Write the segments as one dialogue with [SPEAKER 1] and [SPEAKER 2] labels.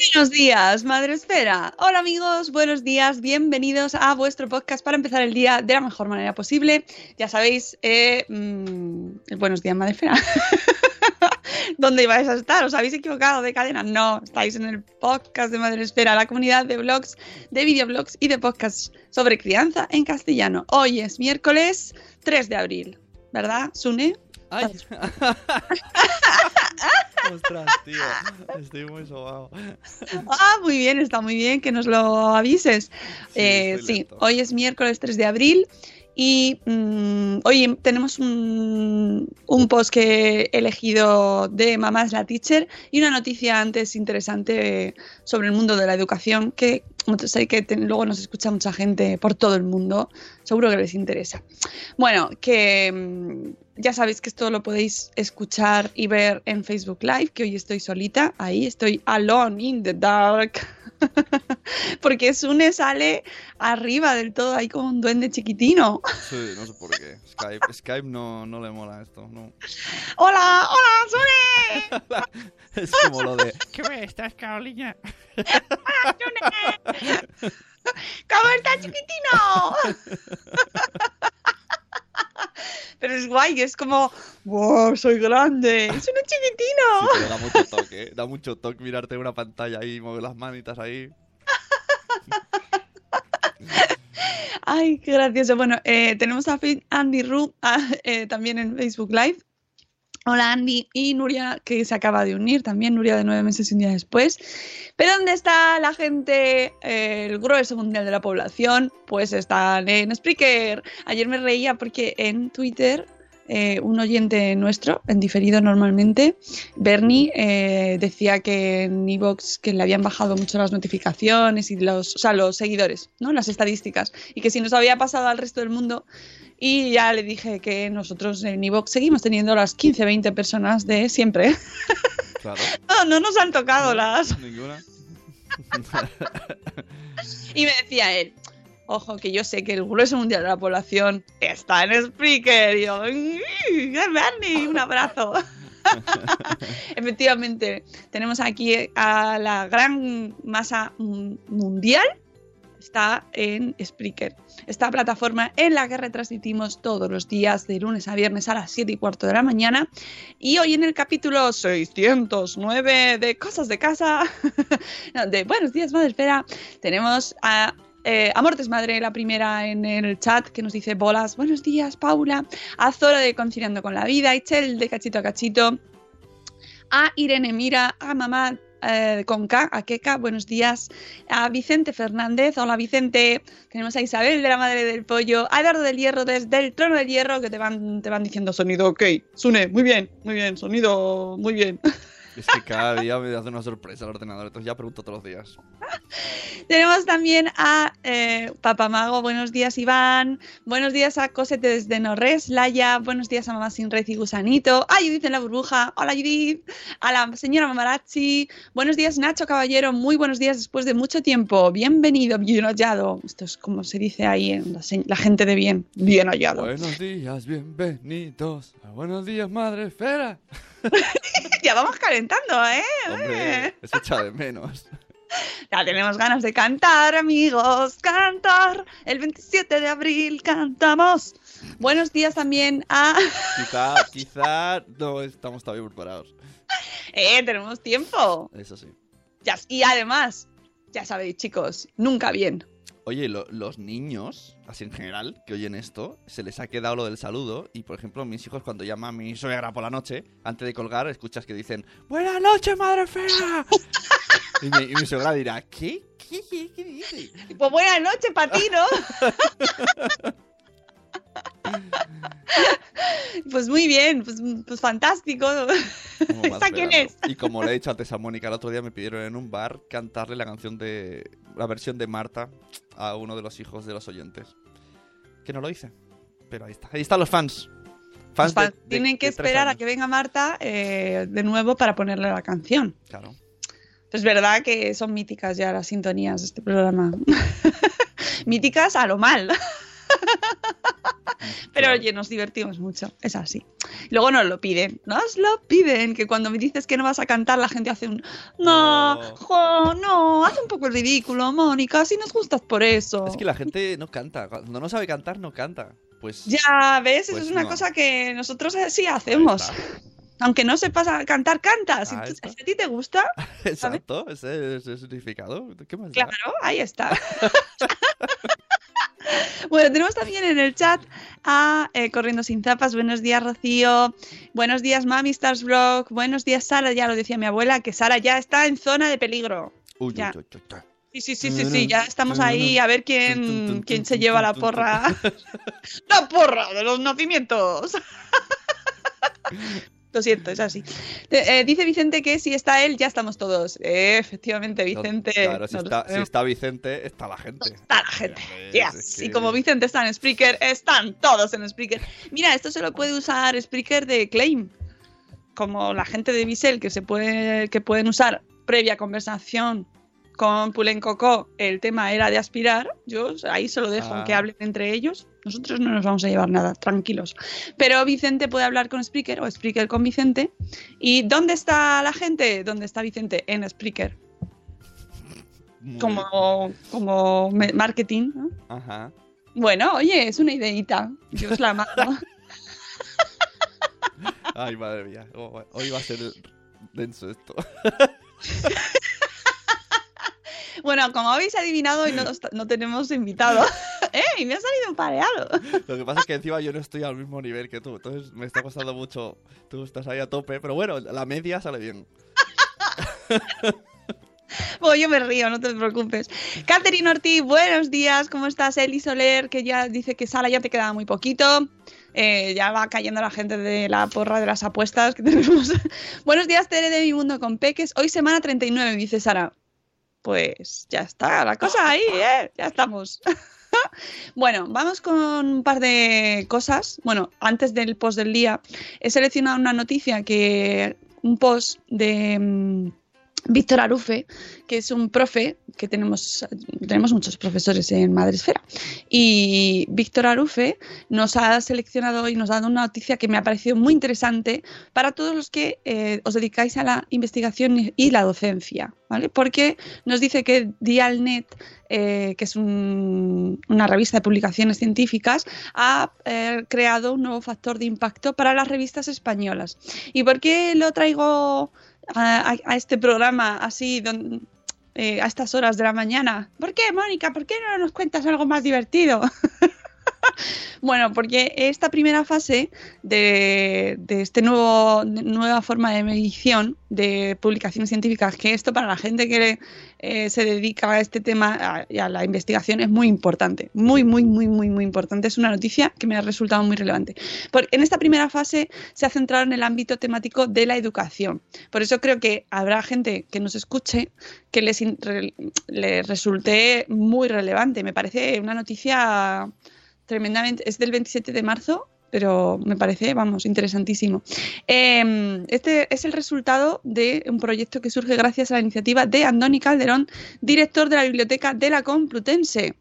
[SPEAKER 1] Buenos días, Madre Esfera. Hola amigos, buenos días, bienvenidos a vuestro podcast para empezar el día de la mejor manera posible. Ya sabéis, eh, mm, Buenos días, Madre Esfera. ¿Dónde ibais a estar? ¿Os habéis equivocado de cadena? No, estáis en el podcast de Madre Esfera, la comunidad de blogs, de videoblogs y de podcasts sobre crianza en castellano. Hoy es miércoles 3 de abril, ¿verdad, Sune?
[SPEAKER 2] ¡Ay! Ostras, tío. Estoy muy sobado.
[SPEAKER 1] Ah, muy bien, está muy bien que nos lo avises.
[SPEAKER 2] Sí,
[SPEAKER 1] Eh, sí, hoy es miércoles 3 de abril y mm, hoy tenemos un, un post que he elegido de Mamás la Teacher y una noticia antes interesante sobre el mundo de la educación que sé que te- luego nos escucha mucha gente por todo el mundo, seguro que les interesa. Bueno, que mm, ya sabéis que esto lo podéis escuchar y ver en Facebook Live, que hoy estoy solita, ahí estoy alone in the dark. Porque Sune sale arriba del todo, ahí como un duende chiquitino.
[SPEAKER 2] Sí, no sé por qué. Skype, Skype no, no le mola esto. No.
[SPEAKER 1] ¡Hola! ¡Hola, Sune!
[SPEAKER 2] Es como lo de.
[SPEAKER 3] ¿Qué ves? ¿Estás, Carolina?
[SPEAKER 1] ¡Cómo está chiquitino! Pero es guay, es como, ¡wow! Soy grande, es un
[SPEAKER 2] Sí,
[SPEAKER 1] chiquitino.
[SPEAKER 2] pero da mucho toque. ¿eh? Da mucho toque mirarte en una pantalla ahí mover las manitas ahí.
[SPEAKER 1] Ay, qué gracioso. Bueno, eh, tenemos a Andy Ru ah, eh, también en Facebook Live. Hola Andy y Nuria, que se acaba de unir también, Nuria de nueve meses y un día después. Pero ¿dónde está la gente, el grueso mundial de la población? Pues están en Spreaker. Ayer me reía porque en Twitter eh, un oyente nuestro, en diferido normalmente, Bernie, eh, decía que en Evox que le habían bajado mucho las notificaciones y los, o sea, los seguidores, ¿no? Las estadísticas. Y que si nos había pasado al resto del mundo. Y ya le dije que nosotros en Evox seguimos teniendo las 15, 20 personas de siempre.
[SPEAKER 2] Claro.
[SPEAKER 1] No, no nos han tocado las.
[SPEAKER 2] Ninguna.
[SPEAKER 1] Y me decía él, ojo, que yo sé que el grueso mundial de la población está en Spreaker. Y yo, "Mm, Bernie, un abrazo. Efectivamente, tenemos aquí a la gran masa mundial. Está en Spreaker, esta plataforma en la que retransmitimos todos los días de lunes a viernes a las 7 y cuarto de la mañana. Y hoy en el capítulo 609 de Cosas de Casa, de Buenos días, Madre Espera, tenemos a eh, Amor Desmadre, la primera en el chat, que nos dice bolas, buenos días, Paula, a Zora de Conciliando con la Vida, a Ichel de Cachito a Cachito, a Irene Mira, a Mamá eh, con a Keka, buenos días, a Vicente Fernández, hola Vicente, tenemos a Isabel de la Madre del Pollo, a Eduardo del Hierro desde el Trono del Hierro, que te van, te van diciendo sonido, ok, Sune, muy bien, muy bien, sonido, muy bien.
[SPEAKER 2] Es que cada día me hace una sorpresa el ordenador, entonces ya pregunto todos los días.
[SPEAKER 1] Tenemos también a eh, Papamago, buenos días Iván, buenos días a Cosete desde Norres, Laia, buenos días a Mamá Sin Red y Gusanito, a Judith en la burbuja, hola Judith, a la señora Mamarachi, buenos días Nacho Caballero, muy buenos días después de mucho tiempo, bienvenido, bien hallado, esto es como se dice ahí en la, gente de bien, bien hallado.
[SPEAKER 2] Buenos días, bienvenidos. a Buenos días, madre esfera.
[SPEAKER 1] ya vamos calentando, ¿eh?
[SPEAKER 2] Hombre, se echa de menos.
[SPEAKER 1] Ya tenemos ganas de cantar, amigos, cantar. El 27 de abril cantamos. Buenos días también a...
[SPEAKER 2] Quizá, quizá no estamos todavía preparados.
[SPEAKER 1] Eh, tenemos tiempo.
[SPEAKER 2] Eso sí.
[SPEAKER 1] Ya- y además, ya sabéis, chicos, nunca bien.
[SPEAKER 2] Oye, lo- los niños, así en general, que oyen esto, se les ha quedado lo del saludo. Y por ejemplo, mis hijos, cuando llama a mi suegra por la noche, antes de colgar, escuchas que dicen: ¡Buenas noches, madre fea! y, mi, y mi suegra dirá: ¿Qué? ¿Qué, qué, qué dice?
[SPEAKER 1] Pues buenas noches para ti, ¿no? pues muy bien, pues, pues fantástico.
[SPEAKER 2] ¿Cómo más
[SPEAKER 1] ¿Esta quién es?
[SPEAKER 2] Y como le he dicho antes a Mónica, el otro día me pidieron en un bar cantarle la canción de. la versión de Marta a uno de los hijos de los oyentes. Que no lo hice. Pero ahí está. Ahí están los fans. Fans
[SPEAKER 1] Los fans
[SPEAKER 2] de- de-
[SPEAKER 1] tienen que
[SPEAKER 2] de
[SPEAKER 1] esperar a que venga Marta eh, de nuevo para ponerle la canción.
[SPEAKER 2] Claro.
[SPEAKER 1] Es verdad que son míticas ya las sintonías de este programa. míticas a lo mal. Pero oye, nos divertimos mucho, es así. Luego nos lo piden, nos lo piden, que cuando me dices que no vas a cantar, la gente hace un no,
[SPEAKER 2] No.
[SPEAKER 1] jo, no, haz un poco el ridículo, Mónica, si nos gustas por eso.
[SPEAKER 2] Es que la gente no canta. Cuando no sabe cantar, no canta. Pues.
[SPEAKER 1] Ya, ¿ves? Eso
[SPEAKER 2] Pues
[SPEAKER 1] es una
[SPEAKER 2] no.
[SPEAKER 1] cosa que nosotros sí hacemos. Aunque no sepas a cantar, canta. Si,
[SPEAKER 2] Ahí
[SPEAKER 1] tú-
[SPEAKER 2] está.
[SPEAKER 1] si a ti te gusta,
[SPEAKER 2] Exacto, ese es el significado. ¿Qué más da?
[SPEAKER 1] Claro, ahí está. bueno, tenemos también en el chat a eh, Corriendo Sin Zapas. Buenos días, Rocío. Buenos días, Mami Stars Vlog. Buenos días, Sara. Ya lo decía mi abuela, que Sara ya está en zona de peligro.
[SPEAKER 2] Uy,
[SPEAKER 1] Ya.
[SPEAKER 2] uy, uy.
[SPEAKER 1] Sí, sí, sí, sí, sí. Ya estamos ahí a ver quién, quién se lleva la porra. ¡La porra de los nacimientos! Lo siento, es así. Eh, dice Vicente que si está él, ya estamos todos. Eh, efectivamente,
[SPEAKER 2] No,
[SPEAKER 1] Vicente.
[SPEAKER 2] claro, si está, si
[SPEAKER 1] sabemos.
[SPEAKER 2] está Vicente, está la gente.
[SPEAKER 1] Está la gente. Yes.
[SPEAKER 2] es
[SPEAKER 1] Y como Vicente está en Spreaker, están todos en Spreaker. Mira, esto se lo puede usar Spreaker de Claim. Como la gente de Bisel que se puede, que pueden usar previa conversación con Pulen Coco, el tema era de aspirar. Yo ahí se lo dejo
[SPEAKER 2] Ah.
[SPEAKER 1] que hablen entre ellos. Nosotros no nos vamos a llevar nada, tranquilos. Pero Vicente puede hablar con Spreaker o Spreaker con Vicente. ¿Y dónde está la gente? ¿Dónde está Vicente? En Spreaker.
[SPEAKER 2] Muy.
[SPEAKER 1] Como, como marketing. ¿no?
[SPEAKER 2] Ajá.
[SPEAKER 1] Bueno, oye, es una ideita. Yo os la mando.
[SPEAKER 2] Ay, madre mía. Oh, Hoy va a ser denso esto.
[SPEAKER 1] bueno, como habéis adivinado, hoy no, no tenemos invitado. ¡Eh! Me ha salido un pareado.
[SPEAKER 2] Lo que pasa es que encima yo no estoy al mismo nivel que tú. Entonces me está costando mucho. Tú estás ahí a tope. Pero bueno, la media sale bien.
[SPEAKER 1] Bueno, yo me río, no te preocupes. Catherine Ortiz, buenos días. ¿Cómo estás? Eli Soler, que ya dice que Sala ya te queda muy poquito. Eh, ya va cayendo la gente de la porra de las apuestas que tenemos. buenos días, Tere de Mi Mundo con Peques. Hoy semana 39, dice Sara. Pues ya está, la cosa ahí, ¿eh? Ya estamos. Bueno, vamos con un par de cosas. Bueno, antes del post del día, he seleccionado una noticia que. un post de. Víctor Arufe, que es un profe que tenemos, tenemos muchos profesores en Madresfera. Y Víctor Arufe nos ha seleccionado y nos ha dado una noticia que me ha parecido muy interesante para todos los que eh, os dedicáis a la investigación y- y la docencia, ¿vale? Porque nos dice que Dialnet, eh, que es un- una revista de publicaciones científicas, ha eh, creado un nuevo factor de impacto para las revistas españolas. ¿Y por qué lo traigo a, este programa así don- eh, a estas horas de la mañana? ¿Por qué, Mónica? ¿Por qué no nos cuentas algo más divertido? Bueno, porque esta primera fase de, de de nueva forma de medición de publicaciones científicas, que esto para la gente que eh, se dedica a este tema a- a la investigación es muy importante, muy, muy, muy, muy, muy importante. Es una noticia que me ha resultado muy relevante. Porque en esta primera fase se ha centrado en el ámbito temático de la educación. Por eso creo que habrá gente que nos escuche que les resulte muy relevante. Me parece una noticia tremendamente. Es del 27 de marzo, pero me parece, vamos, interesantísimo. Eh, este es el resultado de un proyecto que surge gracias a la iniciativa de Andoni Calderón, director de la Biblioteca de la Complutense.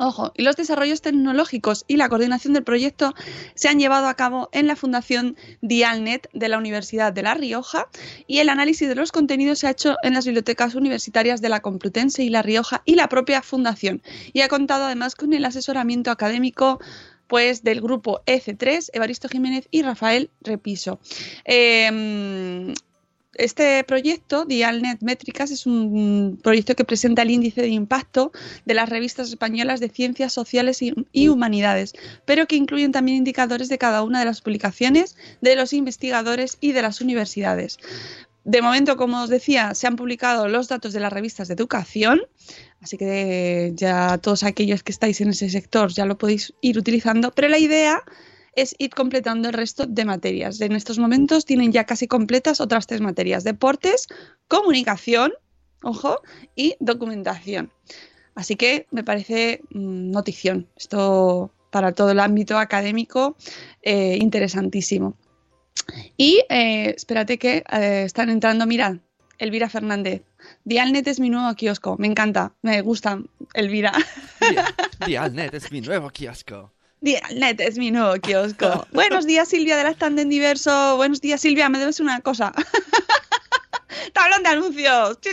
[SPEAKER 1] Ojo, y los desarrollos tecnológicos y la coordinación del proyecto se han llevado a cabo en la Fundación Dialnet de la Universidad de La Rioja y el análisis de los contenidos se ha hecho en las bibliotecas universitarias de la Complutense y La Rioja y la propia Fundación. Y ha contado además con el asesoramiento académico pues del grupo EC3, Evaristo Jiménez y Rafael Repiso. Eh, este proyecto, Dialnet Métricas, es un proyecto que presenta el índice de impacto de las revistas españolas de ciencias sociales y, y humanidades, pero que incluyen también indicadores de cada una de las publicaciones, de los investigadores y de las universidades. De momento, como os decía, se han publicado los datos de las revistas de educación, así que ya todos aquellos que estáis en ese sector ya lo podéis ir utilizando, pero la idea es ir completando el resto de materias. En estos momentos tienen ya casi completas otras tres materias, deportes, comunicación, ojo, y documentación. Así que me parece mm, notición. Esto para todo el ámbito académico, eh, interesantísimo. Y eh, espérate que eh, están entrando, mira, Elvira Fernández. Dialnet es mi nuevo kiosco. Me encanta, me gusta, Elvira.
[SPEAKER 2] Dia- Dialnet es mi nuevo kiosco.
[SPEAKER 1] Dialnet es mi nuevo kiosco. Buenos días, Silvia de la Stand en Diverso. Buenos días, Silvia, me debes una cosa. Tablón de anuncios.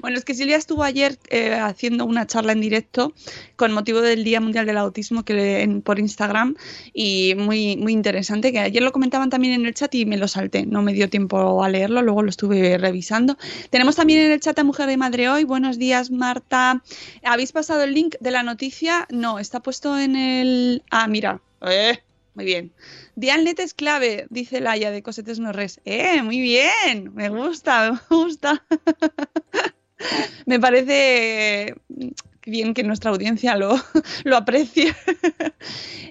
[SPEAKER 1] Bueno, es que Silvia estuvo ayer eh, haciendo una charla en directo con motivo del Día Mundial del Autismo que por Instagram y muy, muy interesante, que ayer lo comentaban también en el chat y me lo salté, no me dio tiempo a leerlo, luego lo estuve revisando. Tenemos también en el chat a Mujer de Madre Hoy. Buenos días, Marta. ¿Habéis pasado el link de la noticia? No, está puesto en el... Ah, mira. Eh, muy bien. Dialnet es clave, dice Laia de Cosetes No Res. ¡Eh! Muy bien. Me gusta, me gusta. me parece bien que nuestra audiencia lo, lo aprecie.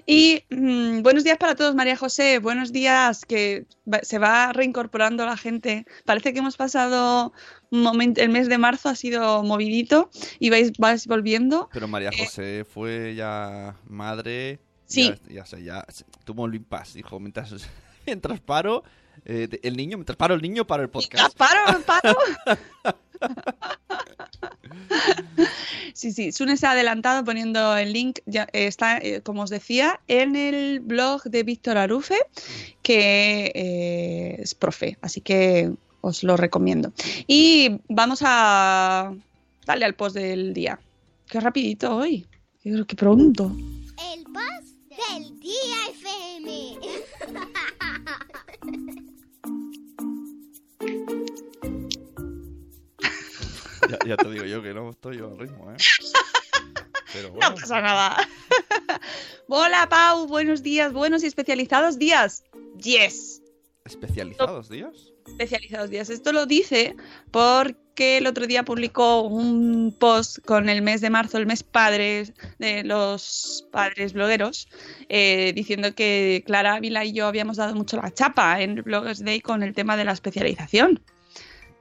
[SPEAKER 1] y mm, buenos días para todos, María José. Buenos días, que se va reincorporando la gente. Parece que hemos pasado un momento, el mes de marzo ha sido movidito y vais, vais volviendo.
[SPEAKER 2] Pero María José fue ya madre.
[SPEAKER 1] Sí.
[SPEAKER 2] Ya, ya sé, ya tuvo un impas. Dijo, mientras, mientras paro eh, el niño, mientras paro el niño, paro el podcast.
[SPEAKER 1] ¡Paro, paro! Sí, sí, Sune se ha adelantado poniendo el link, ya eh, está, eh, como os decía, en el blog de Víctor Arufe, que eh, es profe, así que os lo recomiendo. Y vamos a darle al post del día. Qué rapidito hoy, qué, qué pronto.
[SPEAKER 4] El post del día FM.
[SPEAKER 2] Ya, ya te digo yo que no estoy yo al ritmo, ¿eh? Pero
[SPEAKER 1] No
[SPEAKER 2] bueno.
[SPEAKER 1] pasa nada. Hola Pau, buenos días, buenos y especializados días. Yes.
[SPEAKER 2] ¿Especializados, Dios?
[SPEAKER 1] Especializados días. Esto lo dice porque el otro día publicó un post con el mes de marzo, el mes padres de los padres blogueros, eh, diciendo que Clara Ávila y yo habíamos dado mucho la chapa en Bloggers Day con el tema de la especialización.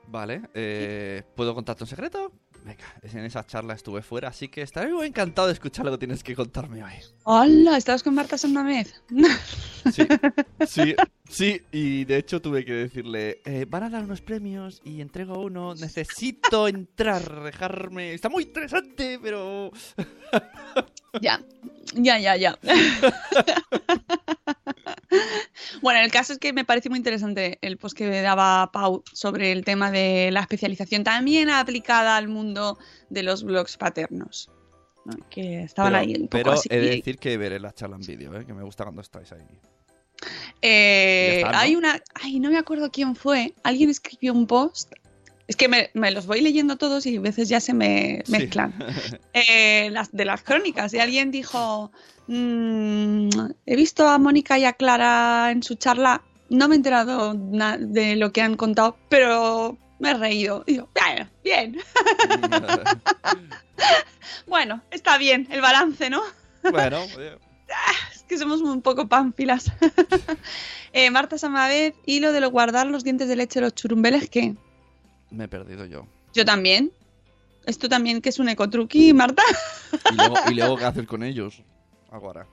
[SPEAKER 2] Vale, eh, ¿puedo contarte un secreto? Venga, en esa charla estuve fuera, así que estaré muy encantado de escuchar lo que tienes que contarme hoy.
[SPEAKER 1] ¡Hola! ¿Estabas con Marta Sandamez?
[SPEAKER 2] Sí, sí, sí, y de hecho tuve que decirle, eh, van a dar unos premios y entrego uno, necesito entrar, dejarme... Está muy interesante, pero...
[SPEAKER 1] Ya, ya, ya, ya. bueno, el caso es que me parece muy interesante el post que daba Pau sobre el tema de la especialización también aplicada al mundo de los blogs paternos. ¿no? Que estaban
[SPEAKER 2] pero,
[SPEAKER 1] ahí un poco
[SPEAKER 2] pero
[SPEAKER 1] así.
[SPEAKER 2] he de decir que veré la charla en vídeo, ¿eh? que me gusta cuando estáis ahí.
[SPEAKER 1] Eh,
[SPEAKER 2] Ya está, ¿no?
[SPEAKER 1] Hay una. Ay, no me acuerdo quién fue. Alguien escribió un post Es que me, me los voy leyendo todos y a veces ya se me
[SPEAKER 2] Sí.
[SPEAKER 1] mezclan. Eh, las, de las crónicas. Y alguien dijo, "Mm, he visto a Mónica y a Clara en su charla, no me he enterado de lo que han contado, pero me he reído. Y yo, bueno, bien. Bueno, está bien el balance, ¿no?
[SPEAKER 2] bueno, oye,
[SPEAKER 1] Es que somos un poco pánfilas. Eh, Marta Samavez, y lo de lo guardar los dientes de leche, los churumbeles, ¿qué?
[SPEAKER 2] Me he perdido yo.
[SPEAKER 1] Yo también. Esto también que es un ecotruqui, Marta.
[SPEAKER 2] Y luego, y luego ¿qué hacer con ellos? Ahora.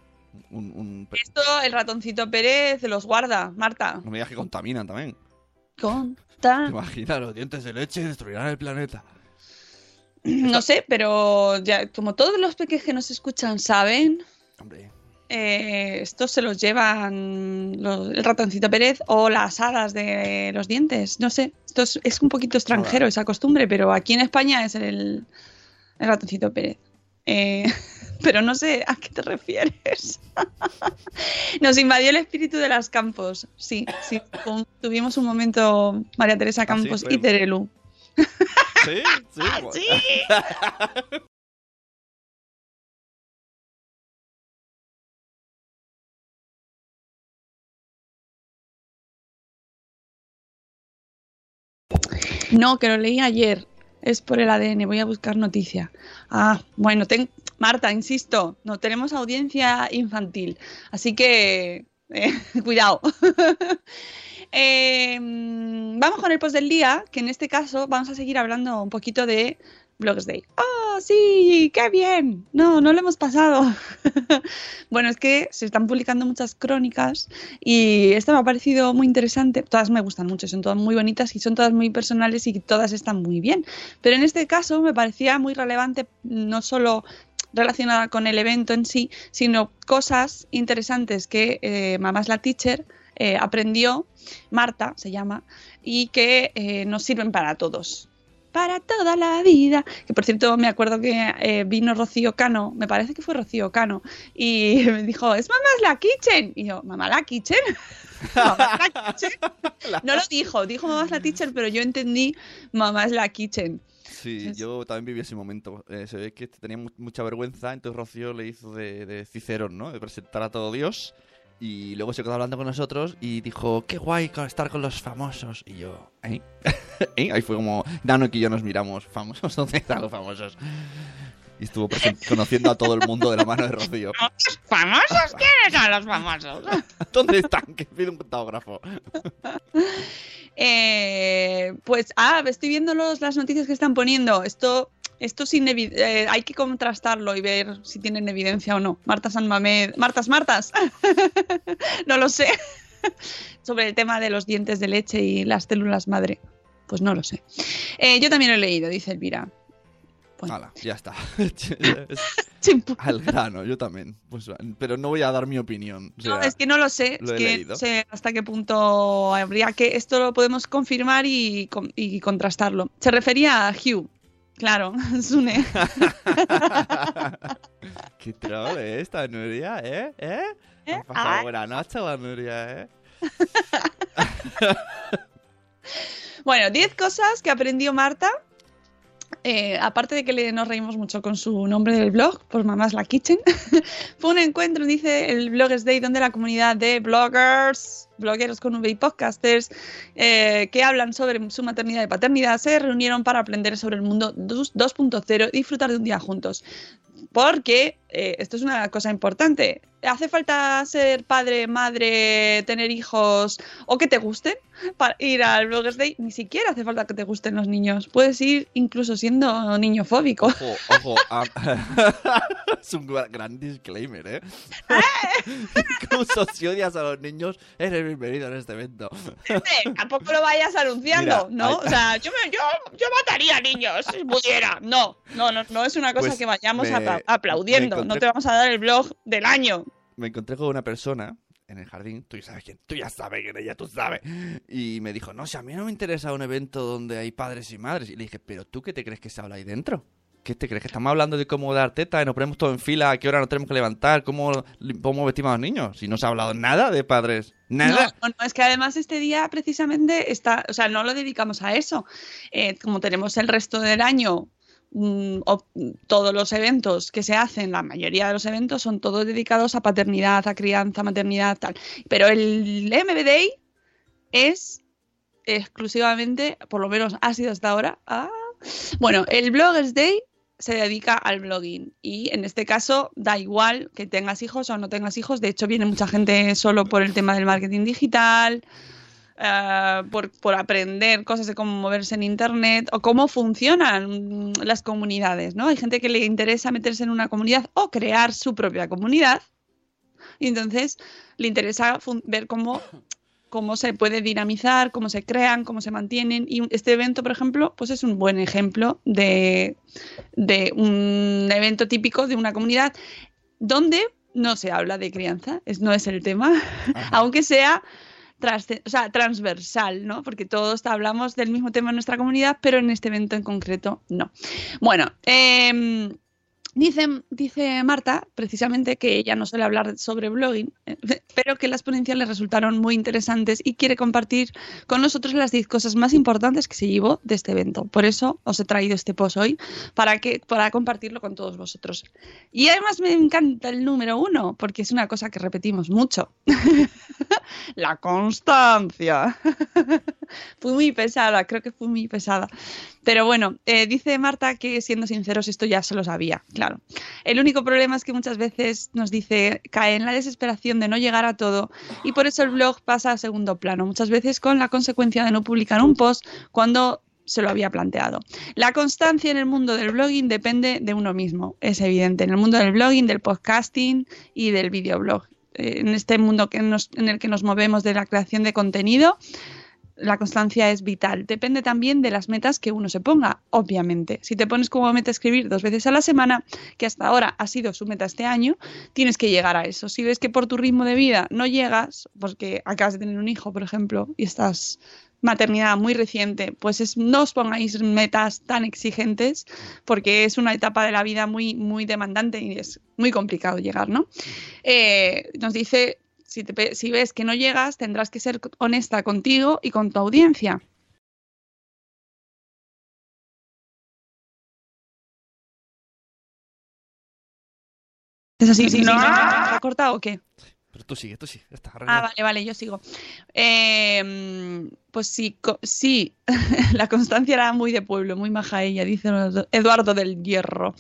[SPEAKER 2] Un, un pe-
[SPEAKER 1] Esto el ratoncito Pérez los guarda, Marta.
[SPEAKER 2] no me digas que contaminan también.
[SPEAKER 1] Conta.
[SPEAKER 2] Imagina, los dientes de leche destruirán el planeta.
[SPEAKER 1] No sé, pero ya, como todos los peques que nos escuchan saben,
[SPEAKER 2] Hombre,
[SPEAKER 1] eh, estos se los llevan los- el ratoncito Pérez o las hadas de los dientes. No sé, esto es, es un poquito extranjero esa costumbre, pero aquí en España es el, el ratoncito Pérez. Eh, pero no sé a qué te refieres. Nos invadió el espíritu de las Campos. Sí, sí. tu- Tuvimos un momento María Teresa
[SPEAKER 2] sí?
[SPEAKER 1] Campos y Terelu.
[SPEAKER 2] sí, sí. bueno.
[SPEAKER 1] No, que lo leí ayer. Es por el ADN. Voy a buscar noticia. Ah, bueno, ten- Marta, insisto, no tenemos audiencia infantil. Así que eh, cuidado. Mm, vamos con el post del día, que en este caso vamos a seguir hablando un poquito de Blogs Day. ¡Oh, sí! ¡Qué bien! No, no lo hemos pasado. bueno, es que se están publicando muchas crónicas y esta me ha parecido muy interesante. Todas me gustan mucho, son todas muy bonitas y son todas muy personales y todas están muy bien. Pero en este caso me parecía muy relevante no solo relacionada con el evento en sí, sino cosas interesantes que eh, Mamás la Teacher eh, aprendió, Marta se llama, y que eh, nos sirven para todos. Para toda la vida. Que por cierto, me acuerdo que eh, vino Rocío Cano, me parece que fue Rocío Cano, y me dijo, es Mamás la Kitchen. Y yo, ¿Mamá la Kitchen? ¿Mamá la Kitchen? No lo dijo, dijo Mamás la Teacher, pero yo entendí Mamás la Kitchen.
[SPEAKER 2] Sí, yo también viví ese momento. Eh, se ve que tenía mu- mucha vergüenza, entonces Rocío le hizo de, de Cicerón, ¿no? De presentar a todo Dios. Y luego se quedó hablando con nosotros y dijo, qué guay estar con los famosos. Y yo, ¿eh? ¿Eh? Ahí fue como, Nano y yo nos miramos, famosos, ¿dónde están los famosos? Y estuvo conociendo a todo el mundo de la mano de Rocío.
[SPEAKER 1] ¿Famosos? ¿Quiénes son los famosos?
[SPEAKER 2] ¿Dónde están? Que pide un autógrafo.
[SPEAKER 1] Eh, pues, ah, estoy viendo los- las noticias que están poniendo. Esto, esto sin eh, hay que contrastarlo y ver si tienen evidencia o no. Marta San Mamed, Martas, Martas, no lo sé. Sobre el tema de los dientes de leche y las células madre. Pues no lo sé. Eh, yo también lo he leído, dice Elvira. Bueno.
[SPEAKER 2] Hala, ya está. Al grano, yo también. Pues, pero no voy a dar mi opinión. o
[SPEAKER 1] No, es que no lo sé,
[SPEAKER 2] lo
[SPEAKER 1] es que no sé hasta qué punto habría que esto lo podemos confirmar y, y contrastarlo. Se refería a Hugh, claro, Sune.
[SPEAKER 2] Qué troll eh, esta Nuria, ¿eh? ¿Eh?
[SPEAKER 1] ¿Eh?
[SPEAKER 2] Ha pasado
[SPEAKER 1] Ay.
[SPEAKER 2] buena noche la Nuria, ¿eh?
[SPEAKER 1] Bueno, 10 cosas que aprendió Marta. Eh, aparte de que nos reímos mucho con su nombre del blog, por Mamás la Kitchen, fue un encuentro, dice el Bloggers Day, donde la comunidad de bloggers, blogueros con V y podcasters, eh, que hablan sobre su maternidad y paternidad, se reunieron para aprender sobre el mundo 2- 2.0 y disfrutar de un día juntos. Porque eh, esto es una cosa importante. ¿Hace falta ser padre, madre, tener hijos o que te gusten para ir al Bloggers Day? Ni siquiera hace falta que te gusten los niños. Puedes ir incluso siendo niño fóbico.
[SPEAKER 2] Ojo, ojo. am- es un gra- gran disclaimer, ¿eh? Incluso si odias a los niños, eres bienvenido en este evento.
[SPEAKER 1] Tampoco lo vayas anunciando,
[SPEAKER 2] Mira,
[SPEAKER 1] ¿no?
[SPEAKER 2] hay-
[SPEAKER 1] O sea, yo, me- yo, yo mataría niños si pudiera. No, no, no, no es una cosa
[SPEAKER 2] Pues
[SPEAKER 1] que vayamos
[SPEAKER 2] me-
[SPEAKER 1] apla- aplaudiendo.
[SPEAKER 2] me
[SPEAKER 1] No te vamos a dar el blog del año.
[SPEAKER 2] Me encontré con una persona en el jardín, tú ya sabes quién, tú ya sabes quién ella, tú sabes. Y me dijo, no, si a mí no me interesa un evento donde hay padres y madres. Y le dije, pero tú qué te crees que se habla ahí dentro? ¿Qué te crees? ¿Que estamos hablando de cómo dar teta? ¿Nos ponemos todo en fila? ¿A qué hora nos tenemos que levantar? ¿Cómo, cómo vestimos a los niños? Si no se ha hablado nada de padres. Nada.
[SPEAKER 1] No, no, es que además este día precisamente está, o sea, no lo dedicamos a eso. Eh, como tenemos el resto del año, mm, todos los eventos que se hacen, la mayoría de los eventos son todos dedicados a paternidad, a crianza, maternidad, tal. Pero el MB Day es exclusivamente, por lo menos ha sido hasta ahora, bueno, el Bloggers Day se dedica al blogging y en este caso da igual que tengas hijos o no tengas hijos, de hecho viene mucha gente solo por el tema del marketing digital, eh, por, por aprender cosas de cómo moverse en internet o cómo funcionan las comunidades, ¿no? Hay gente que le interesa meterse en una comunidad o crear su propia comunidad y entonces le interesa ver cómo cómo se puede dinamizar, cómo se crean, cómo se mantienen. Y este evento, por ejemplo, pues es un buen ejemplo de, de un evento típico de una comunidad donde no se habla de crianza, es, no es el tema, aunque sea trasce- o sea, transversal, ¿no? Porque todos hablamos del mismo tema en nuestra comunidad, pero en este evento en concreto no. Bueno, em, Dice, dice Marta, precisamente, que ella no suele hablar sobre blogging, eh, pero que las ponencias le resultaron muy interesantes y quiere compartir con nosotros las 10 cosas más importantes que se llevó de este evento. Por eso os he traído este post hoy, para, que, para compartirlo con todos vosotros. Y además me encanta el número uno, porque es una cosa que repetimos mucho. La constancia. fui muy pesada, creo que fui muy pesada. Pero bueno, eh, dice Marta que siendo sinceros esto ya se lo sabía, claro. El único problema es que muchas veces nos dice cae en la desesperación de no llegar a todo y por eso el blog pasa a segundo plano, muchas veces con la consecuencia de no publicar un post cuando se lo había planteado. La constancia en el mundo del blogging depende de uno mismo, es evidente. En el mundo del blogging, del podcasting y del videoblog. Eh, En este mundo que en el que nos movemos de la creación de contenido, la constancia es vital. Depende también de las metas que uno se ponga, obviamente. Si te pones como meta escribir dos veces a la semana, que hasta ahora ha sido su meta este año, tienes que llegar a eso. Si ves que por tu ritmo de vida no llegas, porque acabas de tener un hijo, por ejemplo, y estás maternidad muy reciente, pues es- no os pongáis metas tan exigentes porque es una etapa de la vida muy, muy demandante y es muy complicado llegar, ¿no? Eh, nos dice, si, te si ves que no llegas, tendrás que ser honesta contigo y con tu audiencia. ¿Es así? ¿Sí, ¿No? ¿Se ha cortado o qué?
[SPEAKER 2] Pero tú sigue, tú sigue. Ya está,
[SPEAKER 1] Ah, vale, vale, yo sigo. Eh, pues sí, co- sí, la constancia era muy de pueblo, muy maja ella, dice Eduardo del Hierro.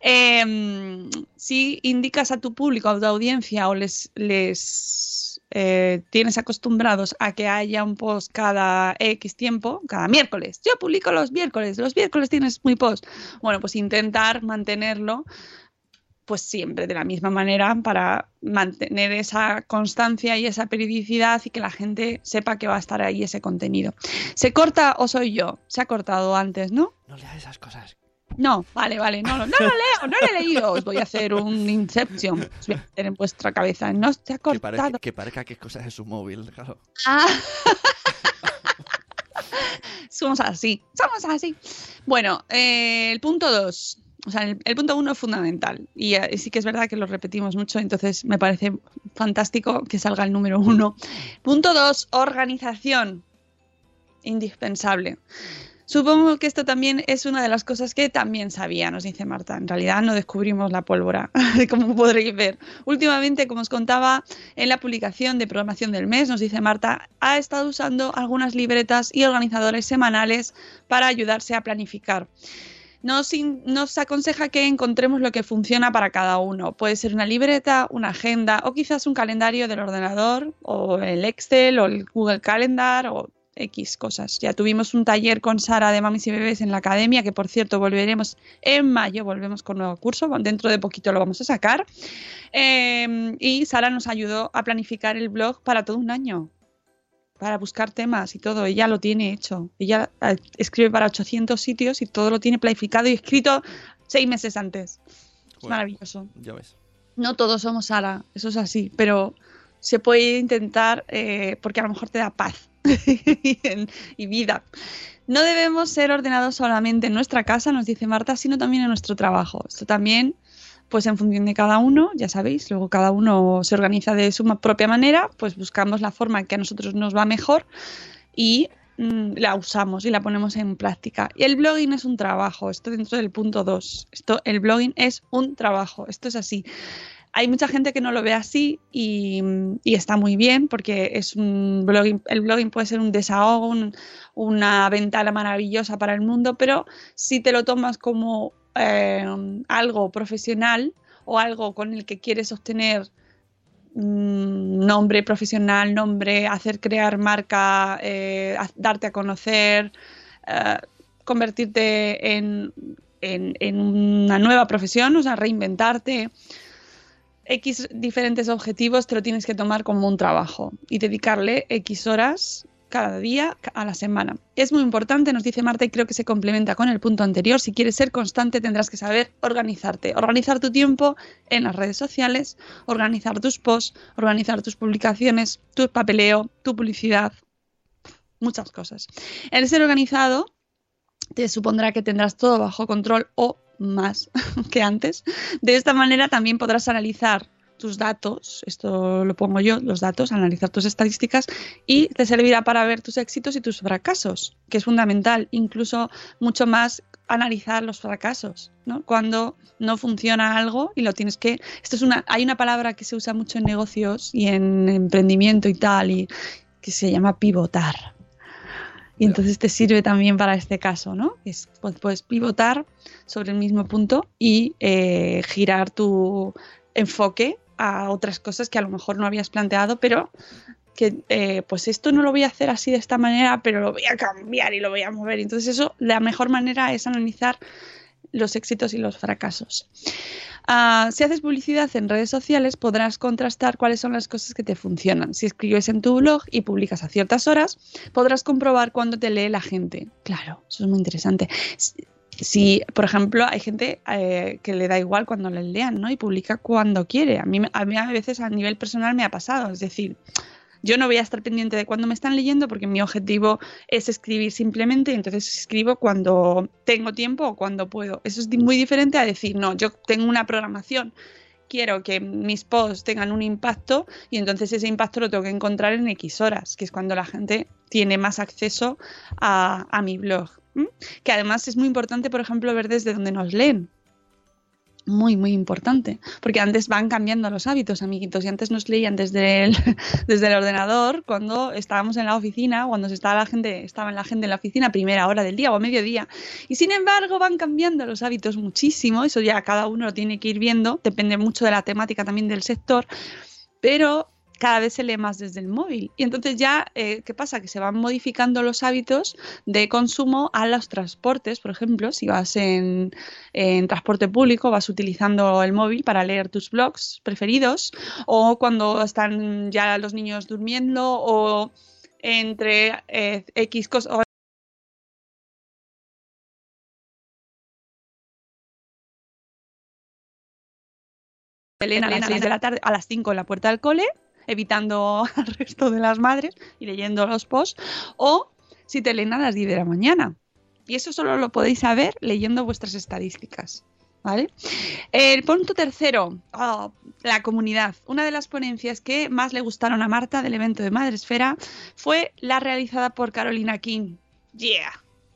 [SPEAKER 1] Eh, si indicas a tu público, a tu audiencia, o les, les eh, tienes acostumbrados a que haya un post cada X tiempo, cada miércoles, yo publico los miércoles, los miércoles tienes muy post. Bueno, pues intentar mantenerlo pues siempre de la misma manera para mantener esa constancia y esa periodicidad y que la gente sepa que va a estar ahí ese contenido. ¿Se corta o soy yo? Se ha cortado antes, ¿no?
[SPEAKER 2] No leas esas cosas.
[SPEAKER 1] No, vale, vale, no, no, no lo leo, no lo he leído. Os voy a hacer un Inception. Os voy a meter en vuestra cabeza. No se ha
[SPEAKER 2] Que
[SPEAKER 1] cortado.
[SPEAKER 2] parezca, que parezca que es cosas de su móvil, claro.
[SPEAKER 1] Ah. somos así, somos así. Bueno, eh, el punto 2. O sea, el, punto 1 es fundamental. Y eh, sí que es verdad que lo repetimos mucho, entonces me parece fantástico que salga el número 1. Punto 2, organización. Indispensable. Supongo que esto también es una de las cosas que también sabía, nos dice Marta. En realidad no descubrimos la pólvora, como podréis ver. Últimamente, como os contaba en la publicación de programación del mes, nos dice Marta, ha estado usando algunas libretas y organizadores semanales para ayudarse a planificar. Nos, nos aconseja que encontremos lo que funciona para cada uno. Puede ser una libreta, una agenda o quizás un calendario del ordenador o el Excel o el Google Calendar o X cosas. Ya tuvimos un taller con Sara de Mamis y Bebés en la academia, que por cierto volveremos en mayo, volvemos con nuevo curso, dentro de poquito lo vamos a sacar. Eh, y Sara nos ayudó a planificar el blog para todo un año, para buscar temas y todo. Ella lo tiene hecho. Ella eh, escribe para 800 sitios y todo lo tiene planificado y escrito seis meses antes. Es maravilloso.
[SPEAKER 2] Ya ves.
[SPEAKER 1] No todos somos Sara, eso es así, pero se puede intentar eh, porque a lo mejor te da paz y vida. No debemos ser ordenados solamente en nuestra casa, nos dice Marta, sino también en nuestro trabajo. Esto también, pues en función de cada uno, ya sabéis, luego cada uno se organiza de su propia manera, pues buscamos la forma que a nosotros nos va mejor y mm, la usamos y la ponemos en práctica. Y el blogging es un trabajo, esto dentro del punto 2. Esto, el blogging es un trabajo, esto es así. Hay mucha gente que no lo ve así y, y está muy bien porque es un blogging, el blogging puede ser un desahogo, un- una ventana maravillosa para el mundo, pero si te lo tomas como eh, algo profesional o algo con el que quieres obtener mm, nombre profesional, nombre, hacer crear marca, eh, darte a conocer, eh, convertirte en, en- en una nueva profesión, o sea, reinventarte. X diferentes objetivos te lo tienes que tomar como un trabajo y dedicarle X horas cada día a la semana. Es muy importante, nos dice Marta, y creo que se complementa con el punto anterior. Si quieres ser constante, tendrás que saber organizarte. Organizar tu tiempo en las redes sociales, organizar tus posts, organizar tus publicaciones, tu papeleo, tu publicidad, muchas cosas. El ser organizado te supondrá que tendrás todo bajo control o más que antes. De esta manera también podrás analizar tus datos, esto lo pongo yo, los datos, analizar tus estadísticas y te servirá para ver tus éxitos y tus fracasos, que es fundamental, incluso mucho más analizar los fracasos, ¿no? Cuando no funciona algo y lo tienes que esto es una hay una palabra que se usa mucho en negocios y en emprendimiento y tal y que se llama pivotar. Y entonces te sirve también para este caso, ¿no? Es, pues, puedes pivotar sobre el mismo punto y eh, girar tu enfoque a otras cosas que a lo mejor no habías planteado, pero que eh, pues esto no lo voy a hacer así de esta manera, pero lo voy a cambiar y lo voy a mover. Entonces eso, la mejor manera es analizar los éxitos y los fracasos. Ah, si haces publicidad en redes sociales, podrás contrastar cuáles son las cosas que te funcionan. Si escribes en tu blog y publicas a ciertas horas, podrás comprobar cuándo te lee la gente. Claro, eso es muy interesante. Si- por ejemplo, hay gente eh, que le da igual cuando le lean, ¿no? Y publica cuando quiere. A mí, a mí a veces a nivel personal me ha pasado. Es decir, yo no voy a estar pendiente de cuándo me están leyendo porque mi objetivo es escribir simplemente y entonces escribo cuando tengo tiempo o cuando puedo. Eso es muy diferente a decir, no, yo tengo una programación, quiero que mis posts tengan un impacto y entonces ese impacto lo tengo que encontrar en X horas, que es cuando la gente tiene más acceso a mi blog. ¿M? Que además es muy importante, por ejemplo, ver desde dónde nos leen. Muy, muy importante. Porque antes van cambiando los hábitos, amiguitos. Y antes nos leían desde el, desde el ordenador cuando estábamos en la oficina, cuando se estaba la gente, estaba la gente en la oficina primera hora del día o mediodía. Y sin embargo van cambiando los hábitos muchísimo. Eso ya cada uno lo tiene que ir viendo. Depende mucho de la temática también del sector. Pero cada vez se lee más desde el móvil. Y entonces ya, eh, ¿qué pasa? Que se van modificando los hábitos de consumo a los transportes. Por ejemplo, si vas en, transporte público, vas utilizando el móvil para leer tus blogs preferidos, o cuando están ya los niños durmiendo, o entre eh, X cosas. Elena a las seis de la tarde, a las 5 en la puerta del cole, evitando al resto de las madres y leyendo los posts, o si te leen a las 10 de la mañana. Y eso solo lo podéis saber leyendo vuestras estadísticas. ¿Vale? El punto tercero, oh, la comunidad. Una de las ponencias que más le gustaron a Marta del evento de Madresfera fue la realizada por Carolina King. Yeah.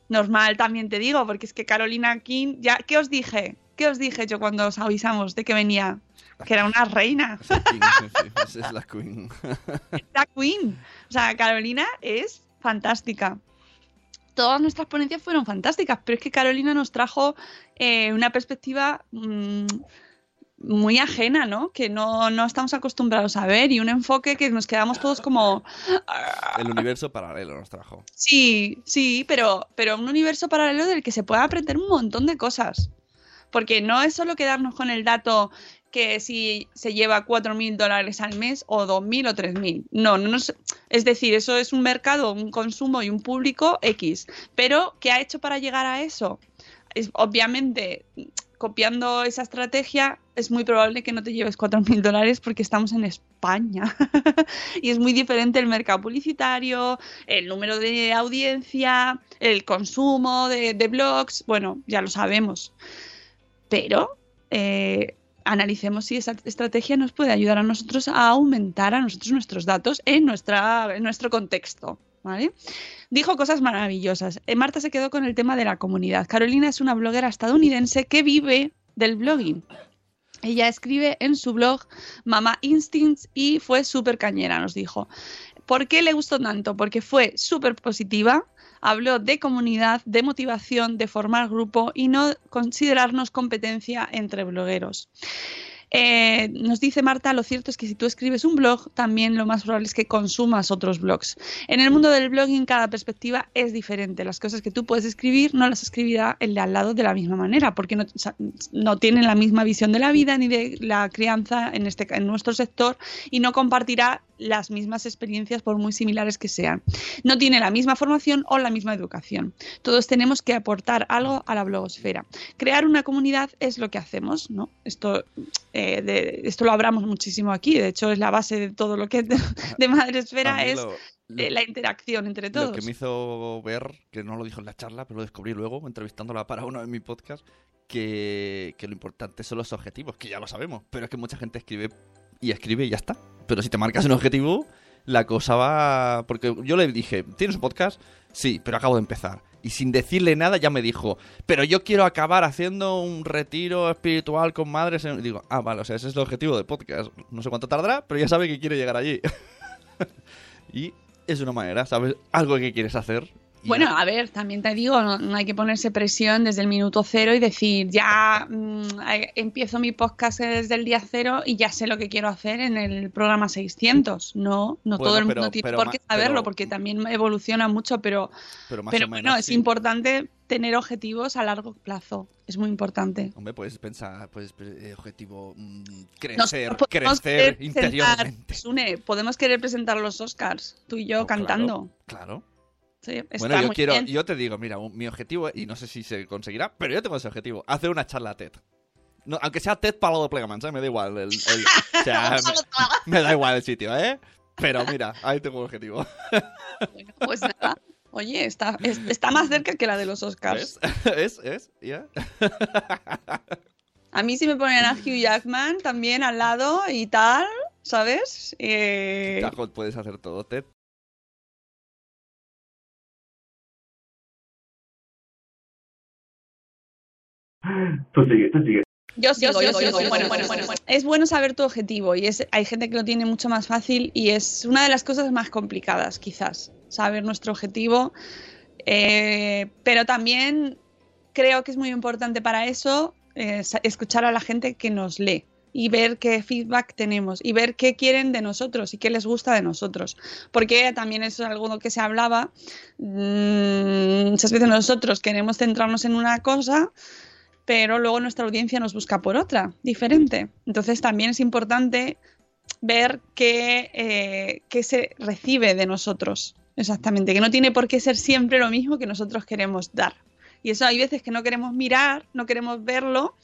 [SPEAKER 1] Normal también te digo, porque es que Carolina King, ya, ¿qué os dije? ¿Qué os dije yo cuando os avisamos de que venía? Que era una reina.
[SPEAKER 2] Es king, es- es la queen.
[SPEAKER 1] la Queen. O sea, Carolina es fantástica. Todas nuestras ponencias fueron fantásticas, pero es que Carolina nos trajo eh, una perspectiva mm, muy ajena, ¿no? Que no, no estamos acostumbrados a ver y un enfoque que nos quedamos todos como,
[SPEAKER 2] El universo paralelo nos trajo.
[SPEAKER 1] sí, sí, pero, pero un universo paralelo del que se puede aprender un montón de cosas. Porque no es solo quedarnos con el dato que si se lleva 4.000 dólares al mes o 2.000 o 3.000. No, no nos- es decir, eso es un mercado, un consumo y un público X. Pero, ¿qué ha hecho para llegar a eso? Es, obviamente copiando esa estrategia, es muy probable que no te lleves 4.000 dólares porque estamos en España. y es muy diferente el mercado publicitario, el número de audiencia, el consumo de, de blogs, bueno, ya lo sabemos. Pero eh, analicemos si esa estrategia nos puede ayudar a nosotros a aumentar a nosotros nuestros datos en, nuestra, en nuestro contexto. ¿Vale? Dijo cosas maravillosas. Eh, Marta se quedó con el tema de la comunidad. Carolina es una bloguera estadounidense que vive del blogging. Ella escribe en su blog Mama Instincts y fue súper cañera, nos dijo. ¿Por qué le gustó tanto? Porque fue súper positiva, habló de comunidad, de motivación, de formar grupo y no considerarnos competencia entre blogueros. Eh, nos dice Marta, lo cierto es que si tú escribes un blog, también lo más probable es que consumas otros blogs. En el mundo del blogging cada perspectiva es diferente. Las cosas que tú puedes escribir no las escribirá el de al lado de la misma manera, porque no, no tienen la misma visión de la vida ni de la crianza en, este, en nuestro sector y no compartirá las mismas experiencias por muy similares que sean. No tiene la misma formación o la misma educación. Todos tenemos que aportar algo a la blogosfera. Crear una comunidad es lo que hacemos, ¿no? Esto, eh, de, esto lo hablamos muchísimo aquí, de hecho es la base de todo lo que es de, de Madresfera es
[SPEAKER 2] Lo- lo-
[SPEAKER 1] eh, la interacción entre todos.
[SPEAKER 2] Lo que me hizo ver, que no lo dijo en la charla, pero lo descubrí luego, entrevistándola para uno de mis podcasts, que, que lo importante son los objetivos, que ya lo sabemos, pero es que mucha gente escribe y escribe y ya está. Pero si te marcas un objetivo, la cosa va... Porque yo le dije, ¿tienes un podcast? Sí, pero acabo de empezar. Y sin decirle nada ya me dijo, pero yo quiero acabar haciendo un retiro espiritual con madres. en-". Y digo, ah, vale, o sea, ese es el objetivo del podcast. No sé cuánto tardará, pero ya sabe que quiere llegar allí. y es una manera, ¿sabes? Algo que quieres hacer.
[SPEAKER 1] Bueno, a ver, también te digo, no, no hay que ponerse presión desde el minuto cero y decir, ya mm, empiezo mi podcast desde el día cero y ya sé lo que quiero hacer en el programa 600. No, no
[SPEAKER 2] Bueno,
[SPEAKER 1] todo el
[SPEAKER 2] pero-
[SPEAKER 1] mundo tiene
[SPEAKER 2] pero
[SPEAKER 1] por qué saberlo
[SPEAKER 2] pero-
[SPEAKER 1] porque también evoluciona mucho, pero,
[SPEAKER 2] pero más
[SPEAKER 1] pero
[SPEAKER 2] o menos.
[SPEAKER 1] bueno, es importante tener objetivos a largo plazo. Es muy importante.
[SPEAKER 2] Hombre, puedes pensar, pues, eh, objetivo, mm, crecer, crecer interiormente.
[SPEAKER 1] Sune, podemos querer presentar los Oscars, tú y yo
[SPEAKER 2] Oh, claro,
[SPEAKER 1] cantando.
[SPEAKER 2] Claro.
[SPEAKER 1] Sí,
[SPEAKER 2] Bueno, yo quiero,
[SPEAKER 1] bien.
[SPEAKER 2] yo te digo, mira, un- mi objetivo, y no sé si se conseguirá, pero yo tengo ese objetivo, hacer una charla TED. No, aunque sea TED para de Plegamans, ¿eh? me da igual. El, el- o sea, me, me da igual el sitio, ¿eh? Pero mira, ahí tengo un objetivo.
[SPEAKER 1] Bueno, pues nada. Oye, está, es- está más cerca que la de los Oscars.
[SPEAKER 2] ¿Ves? ¿Es? ¿Es? ¿Ya?
[SPEAKER 1] A mí si me ponen a Hugh Jackman también al lado y tal, ¿sabes? Eh,
[SPEAKER 2] Tajo, puedes hacer todo TED.
[SPEAKER 3] Tú sigue, tú sigue.
[SPEAKER 1] yo sigo, yo sigo. Bueno, bueno, bueno, bueno. Es bueno saber tu objetivo y es, hay gente que lo tiene mucho más fácil y es una de las cosas más complicadas, quizás, saber nuestro objetivo. Eh, pero también creo que es muy importante para eso eh, escuchar a la gente que nos lee y ver qué feedback tenemos y ver qué quieren de nosotros y qué les gusta de nosotros. Porque también eso es algo que se hablaba. mm, muchas veces nosotros queremos centrarnos en una cosa, pero luego nuestra audiencia nos busca por otra, diferente. Entonces también es importante ver qué, eh, qué se recibe de nosotros. Exactamente, que no tiene por qué ser siempre lo mismo que nosotros queremos dar. Y eso hay veces que no queremos mirar, no queremos verlo,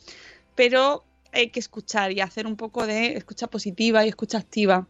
[SPEAKER 1] pero hay que escuchar y hacer un poco de escucha positiva y escucha activa.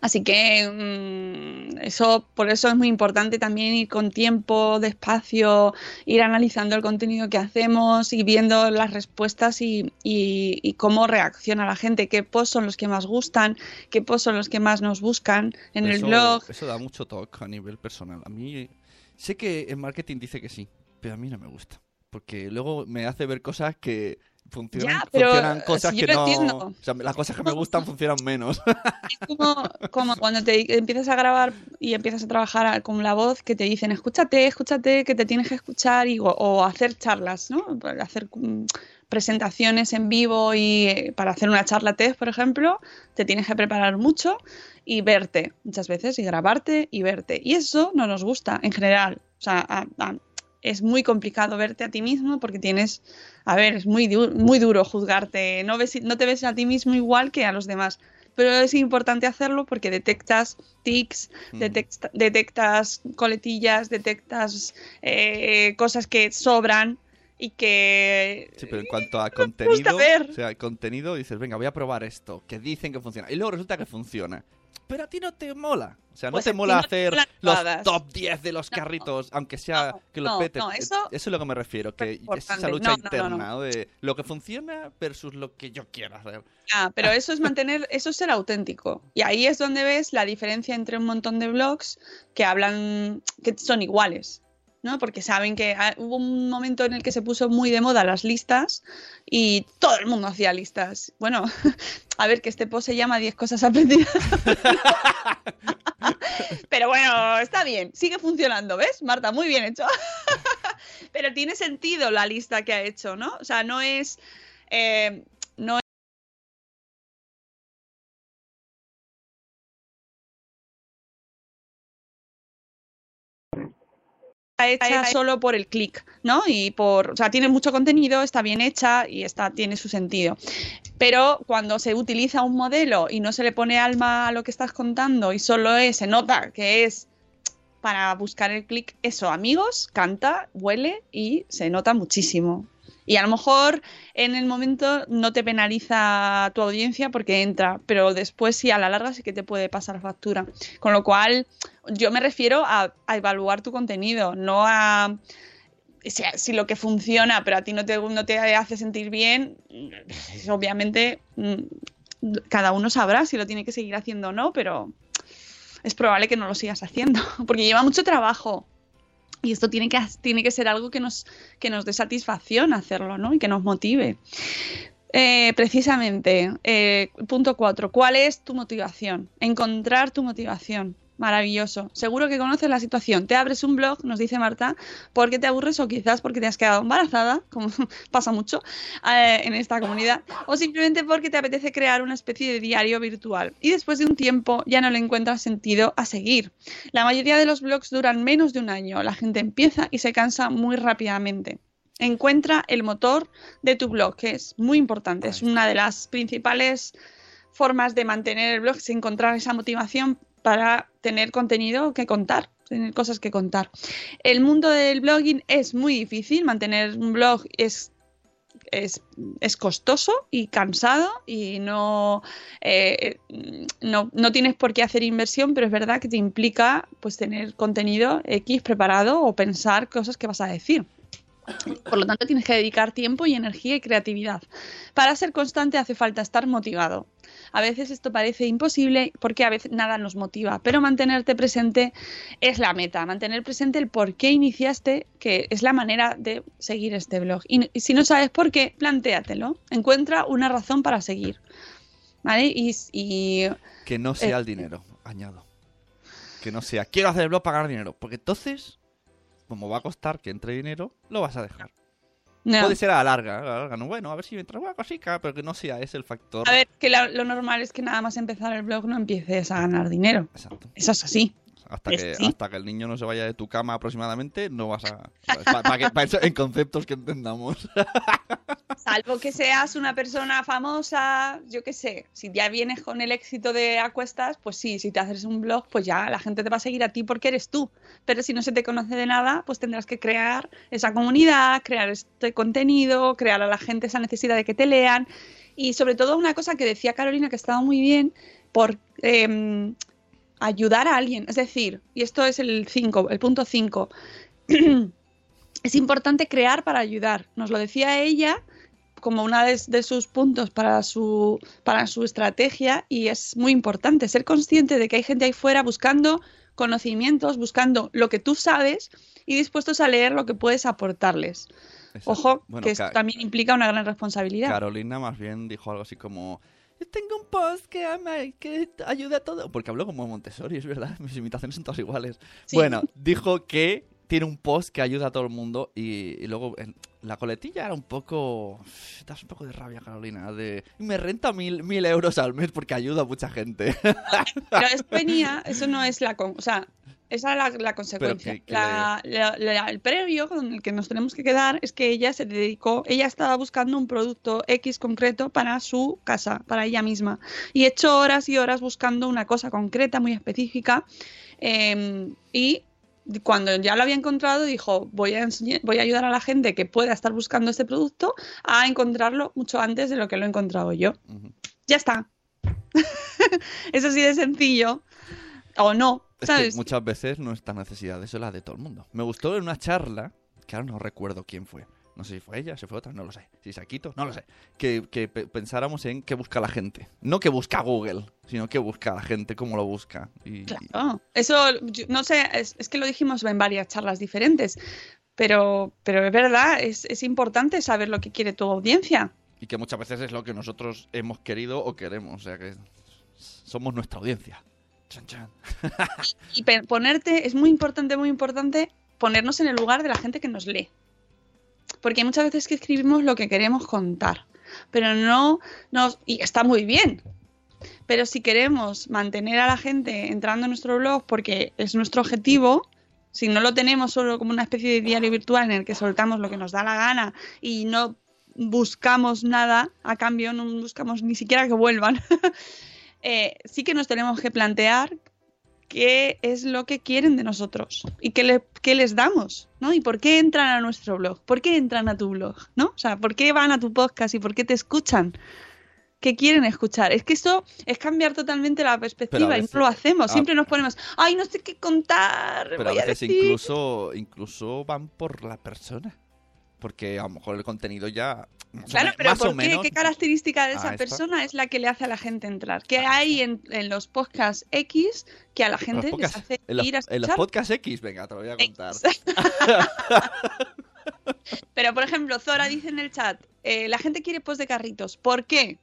[SPEAKER 1] Así que mm, eso, por eso es muy importante también ir con tiempo, despacio, ir analizando el contenido que hacemos y viendo las respuestas y, y- y cómo reacciona la gente, qué posts son los que más gustan, qué posts son los que más nos buscan en el blog.
[SPEAKER 2] Eso da mucho toque a nivel personal. A mí, sé que en marketing dice que sí, pero a mí no me gusta. Porque luego me hace ver cosas que funcionan,
[SPEAKER 1] Ya, pero,
[SPEAKER 2] funcionan cosas
[SPEAKER 1] si
[SPEAKER 2] que no. O sea, las cosas que me gustan funcionan menos.
[SPEAKER 1] Es como, como cuando te empiezas a grabar y empiezas a trabajar con la voz que te dicen escúchate, escúchate, que te tienes que escuchar y, o, o hacer charlas, ¿no? Hacer mm, presentaciones en vivo y eh, para hacer una charla TED, por ejemplo, te tienes que preparar mucho y verte muchas veces y grabarte y verte. Y eso no nos gusta en general. O sea, a- a- es muy complicado verte a ti mismo porque tienes, a ver, es muy, du- muy duro juzgarte. No, ves, no te ves a ti mismo igual que a los demás pero es importante hacerlo porque detectas tics, detecta- detectas coletillas, detectas eh, cosas que sobran y que...
[SPEAKER 2] Sí, pero en cuanto a contenido,
[SPEAKER 1] ver.
[SPEAKER 2] o sea, contenido dices, venga, voy a probar esto, que dicen que funciona. Y luego resulta que funciona. Pero a ti no te mola. O sea, no
[SPEAKER 1] Pues
[SPEAKER 2] te mola
[SPEAKER 1] no
[SPEAKER 2] hacer los
[SPEAKER 1] todas.
[SPEAKER 2] top 10 de los
[SPEAKER 1] No,
[SPEAKER 2] carritos, aunque sea que los petes.
[SPEAKER 1] no,
[SPEAKER 2] Eh,
[SPEAKER 1] eso-
[SPEAKER 2] es lo que me refiero, que es esa lucha interna. De lo que funciona versus lo que yo quiero hacer.
[SPEAKER 1] Ah, pero eso es mantener, eso es ser auténtico. Y ahí es donde ves la diferencia entre un montón de blogs que hablan, que son iguales, ¿no? Porque saben que ah, hubo un momento en el que se puso muy de moda las listas y todo el mundo hacía listas. Bueno, a ver, que este post se llama 10 cosas aprendidas. Pero bueno, está bien, sigue funcionando, ¿ves? Marta, muy bien hecho. Pero tiene sentido la lista que ha hecho, ¿no? O sea, no es... eh, hecha solo por el clic, ¿no? Y por, o sea, tiene mucho contenido, está bien hecha y está, tiene su sentido. Pero cuando se utiliza un modelo y no se le pone alma a lo que estás contando y solo es, se nota que es para buscar el clic, eso, amigos, canta, huele y se nota muchísimo. Y a lo mejor en el momento no te penaliza tu audiencia porque entra, pero después sí a la larga sí que te puede pasar factura. Con lo cual, yo me refiero a, evaluar tu contenido, no a si, si lo que funciona pero a ti no te, no te hace sentir bien, obviamente mm, cada uno sabrá si lo tiene que seguir haciendo o no, pero es probable que no lo sigas haciendo, porque lleva mucho trabajo. Y esto tiene que, tiene que ser algo que nos, que nos dé satisfacción hacerlo, ¿no? Y que nos motive. Eh, precisamente, eh, punto cuatro, ¿cuál es tu motivación? Encontrar tu motivación. Maravilloso. Seguro que conoces la situación. Te abres un blog, nos dice Marta, porque te aburres o quizás porque te has quedado embarazada, como pasa mucho eh, en esta comunidad, o simplemente porque te apetece crear una especie de diario virtual y después de un tiempo ya no le encuentras sentido a seguir. La mayoría de los blogs duran menos de un año. La gente empieza y se cansa muy rápidamente. Encuentra el motor de tu blog, que es muy importante. Es una de las principales formas de mantener el blog, es encontrar esa motivación para tener contenido que contar, tener cosas que contar. El mundo del blogging es muy difícil, mantener un blog es, es, es costoso y cansado y no, eh, no, no, tienes por qué hacer inversión, pero es verdad que te implica pues tener contenido X preparado o pensar cosas que vas a decir. Por lo tanto, tienes que dedicar tiempo y energía y creatividad. Para ser constante hace falta estar motivado. A veces esto parece imposible porque a veces nada nos motiva, pero mantenerte presente es la meta, mantener presente el por qué iniciaste, que es la manera de seguir este blog. Y, si no sabes por qué, plantéatelo, encuentra una razón para seguir. ¿Vale? Y, y
[SPEAKER 2] que no sea eh, el dinero, añado. Que no sea, quiero hacer el blog para ganar dinero, porque entonces, como va a costar que entre dinero, lo vas a dejar. No. Puede ser a la larga, a la larga, no, bueno, a ver si me entra una cosica, pero que no sea ese el factor.
[SPEAKER 1] A ver, que la, lo normal es que nada más empezar el blog no empieces a ganar dinero.
[SPEAKER 2] Exacto.
[SPEAKER 1] Eso es así.
[SPEAKER 2] Hasta que, ¿Sí? hasta que el niño no se vaya de tu cama aproximadamente, no vas a... Para que, eso, en conceptos que entendamos.
[SPEAKER 1] Salvo que seas una persona famosa, yo qué sé, si ya vienes con el éxito de Acuestas, pues sí, si te haces un blog, pues ya la gente te va a seguir a ti porque eres tú. Pero si no se te conoce de nada, pues tendrás que crear esa comunidad, crear este contenido, crear a la gente esa necesidad de que te lean. Y sobre todo una cosa que decía Carolina que estaba muy bien, por... Eh, ayudar a alguien. Es decir, y esto es el 5, el punto 5, es importante crear para ayudar. Nos lo decía ella como uno de, de, sus puntos para su, para su estrategia y es muy importante ser consciente de que hay gente ahí fuera buscando conocimientos, buscando lo que tú sabes y dispuestos a leer lo que puedes aportarles. Exacto. Ojo, bueno, que esto también implica una gran responsabilidad.
[SPEAKER 2] Carolina más bien dijo algo así como tengo un post que, ama, que ayuda a todo. Porque hablo como Montessori, es verdad. Mis imitaciones son todas iguales. Sí. Bueno, dijo que tiene un post que ayuda a todo el mundo y, y luego en, la coletilla era un poco... Das un poco de rabia, Carolina. De, me renta mil, mil euros al mes porque ayuda a mucha gente.
[SPEAKER 1] Pero esto venía, eso no es la... Con, o sea, esa es la, la consecuencia. Que, que la, la, la, el previo con el que nos tenemos que quedar es que ella se dedicó, ella estaba buscando un producto X concreto para su casa, para ella misma. Y echó horas y horas buscando una cosa concreta, muy específica. Eh, y cuando ya lo había encontrado, dijo, voy a, enseñar- voy a ayudar a la gente que pueda estar buscando este producto a encontrarlo mucho antes de lo que lo he encontrado yo. Ya está. es así de sencillo. O no,
[SPEAKER 2] Es
[SPEAKER 1] ¿sabes?
[SPEAKER 2] que muchas veces nuestra necesidad es la de todo el mundo. Me gustó en una charla, que ahora no recuerdo quién fue. No sé si fue ella, si fue otra, no lo sé. Si Saquito, no lo sé. Que, que pe- pensáramos en qué busca la gente. No que busca Google, sino que busca la gente, cómo lo busca. Y,
[SPEAKER 1] Claro. Eso, yo- no sé, es, es que lo dijimos en varias charlas diferentes. Pero, pero es verdad, es, es importante saber lo que quiere tu audiencia.
[SPEAKER 2] y que muchas veces es lo que nosotros hemos querido o queremos. O sea que somos nuestra audiencia.
[SPEAKER 1] Y ponerte, es muy importante, muy importante ponernos en el lugar de la gente que nos lee. Porque hay muchas veces que escribimos lo que queremos contar, pero no nos... Y está muy bien. Pero si queremos mantener a la gente entrando en nuestro blog porque es nuestro objetivo, si no lo tenemos solo como una especie de diario virtual en el que soltamos lo que nos da la gana y no buscamos nada a cambio, no buscamos ni siquiera que vuelvan, eh, sí que nos tenemos que plantear qué es lo que quieren de nosotros y qué, le- qué les damos, ¿no? Y por qué entran a nuestro blog, por qué entran a tu blog, ¿no? O sea, por qué van a tu podcast y por qué te escuchan. ¿Qué quieren escuchar? Es que eso es cambiar totalmente la perspectiva
[SPEAKER 2] a
[SPEAKER 1] y no lo hacemos. Siempre nos ponemos, ay, no sé qué contar.
[SPEAKER 2] Pero a
[SPEAKER 1] voy a
[SPEAKER 2] veces
[SPEAKER 1] decir".
[SPEAKER 2] incluso, incluso van por la persona. Porque a lo mejor el contenido ya.
[SPEAKER 1] Claro, pero
[SPEAKER 2] más o
[SPEAKER 1] ¿por qué?
[SPEAKER 2] menos-
[SPEAKER 1] ¿Qué característica de
[SPEAKER 2] Ah,
[SPEAKER 1] esa persona es la que le hace a la gente entrar? ¿Qué hay en, en los podcasts X que a la gente les
[SPEAKER 2] podcasts-
[SPEAKER 1] hace
[SPEAKER 2] en los,
[SPEAKER 1] ir a
[SPEAKER 2] en los
[SPEAKER 1] escuchar?
[SPEAKER 2] podcasts X, venga, te lo voy a contar.
[SPEAKER 1] Pero, por ejemplo, Zora dice en el chat, eh, la gente quiere post de carritos. ¿Por qué?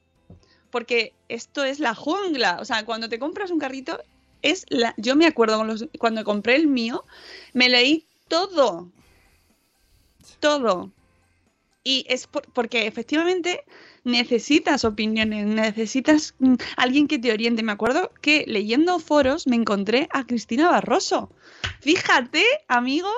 [SPEAKER 1] Porque esto es la jungla. O sea, cuando te compras un carrito, es la... Yo me acuerdo los- cuando compré el mío, me leí todo. Todo. Y es por- porque efectivamente necesitas opiniones, necesitas mm, alguien que te oriente. Me acuerdo que leyendo foros me encontré a Cristina Barroso. Fíjate, amigo,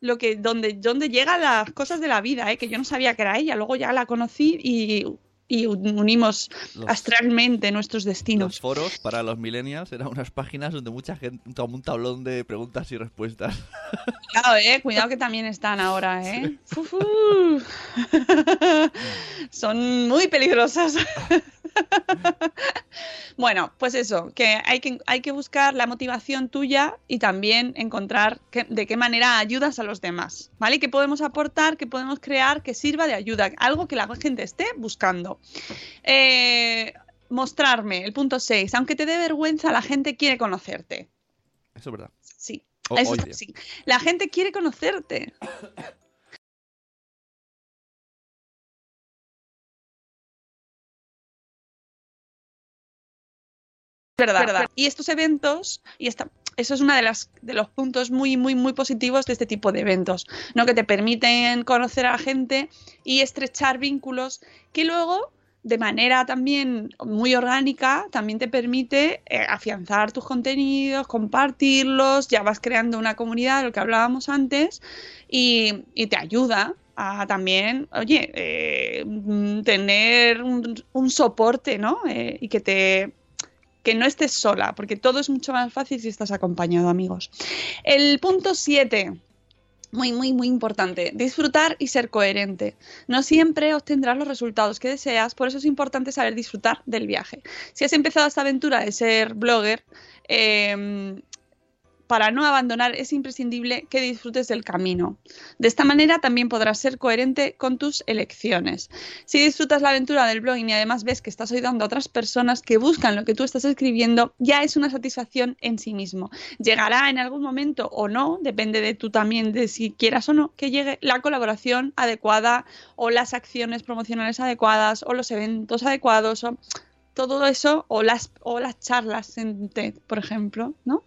[SPEAKER 1] lo que donde, donde llegan las cosas de la vida, ¿eh? que yo no sabía que era ella. Luego ya la conocí y, y unimos
[SPEAKER 2] Los-
[SPEAKER 1] astralmente nuestros destinos.
[SPEAKER 2] Los foros para los millennials eran unas páginas donde mucha gente, como un tablón de preguntas y respuestas.
[SPEAKER 1] Cuidado, eh, cuidado que también están ahora, ¿eh? Fu. Son muy peligrosas. bueno, pues eso, que hay, que hay que buscar la motivación tuya y también encontrar que- de qué manera ayudas a los demás, ¿vale? ¿Qué podemos aportar, qué podemos crear que sirva de ayuda? Algo que la gente esté buscando. Eh, mostrarme, el punto 6. Aunque te dé vergüenza, la gente quiere conocerte.
[SPEAKER 2] Eso es verdad.
[SPEAKER 1] Sí.
[SPEAKER 2] O-
[SPEAKER 1] Eso es así. La gente quiere conocerte. Verdad. Y estos eventos, y esta, eso es uno de, las, de los puntos muy, muy, muy positivos de este tipo de eventos, ¿no? Que te permiten conocer a la gente y estrechar vínculos que luego, de manera también muy orgánica, también te permite eh, afianzar tus contenidos, compartirlos, ya vas creando una comunidad, lo que hablábamos antes, y, y te ayuda a también, oye, eh, mm, tener un, un soporte, ¿no? Eh, y que te que no estés sola, porque todo es mucho más fácil si estás acompañado, amigos. El punto 7, muy, muy, muy importante, disfrutar y ser coherente. No siempre obtendrás los resultados que deseas, por eso es importante saber disfrutar del viaje. Si has empezado esta aventura de ser blogger, eh, para no abandonar es imprescindible que disfrutes del camino. De esta manera también podrás ser coherente con tus elecciones. Si disfrutas la aventura del blogging y además ves que estás ayudando a otras personas que buscan lo que tú estás escribiendo, ya es una satisfacción en sí mismo. Llegará en algún momento o no, depende de tú también, de si quieras o no, que llegue la colaboración adecuada o las acciones promocionales adecuadas o los eventos adecuados o todo eso o las, o las charlas en TED, por ejemplo, ¿no?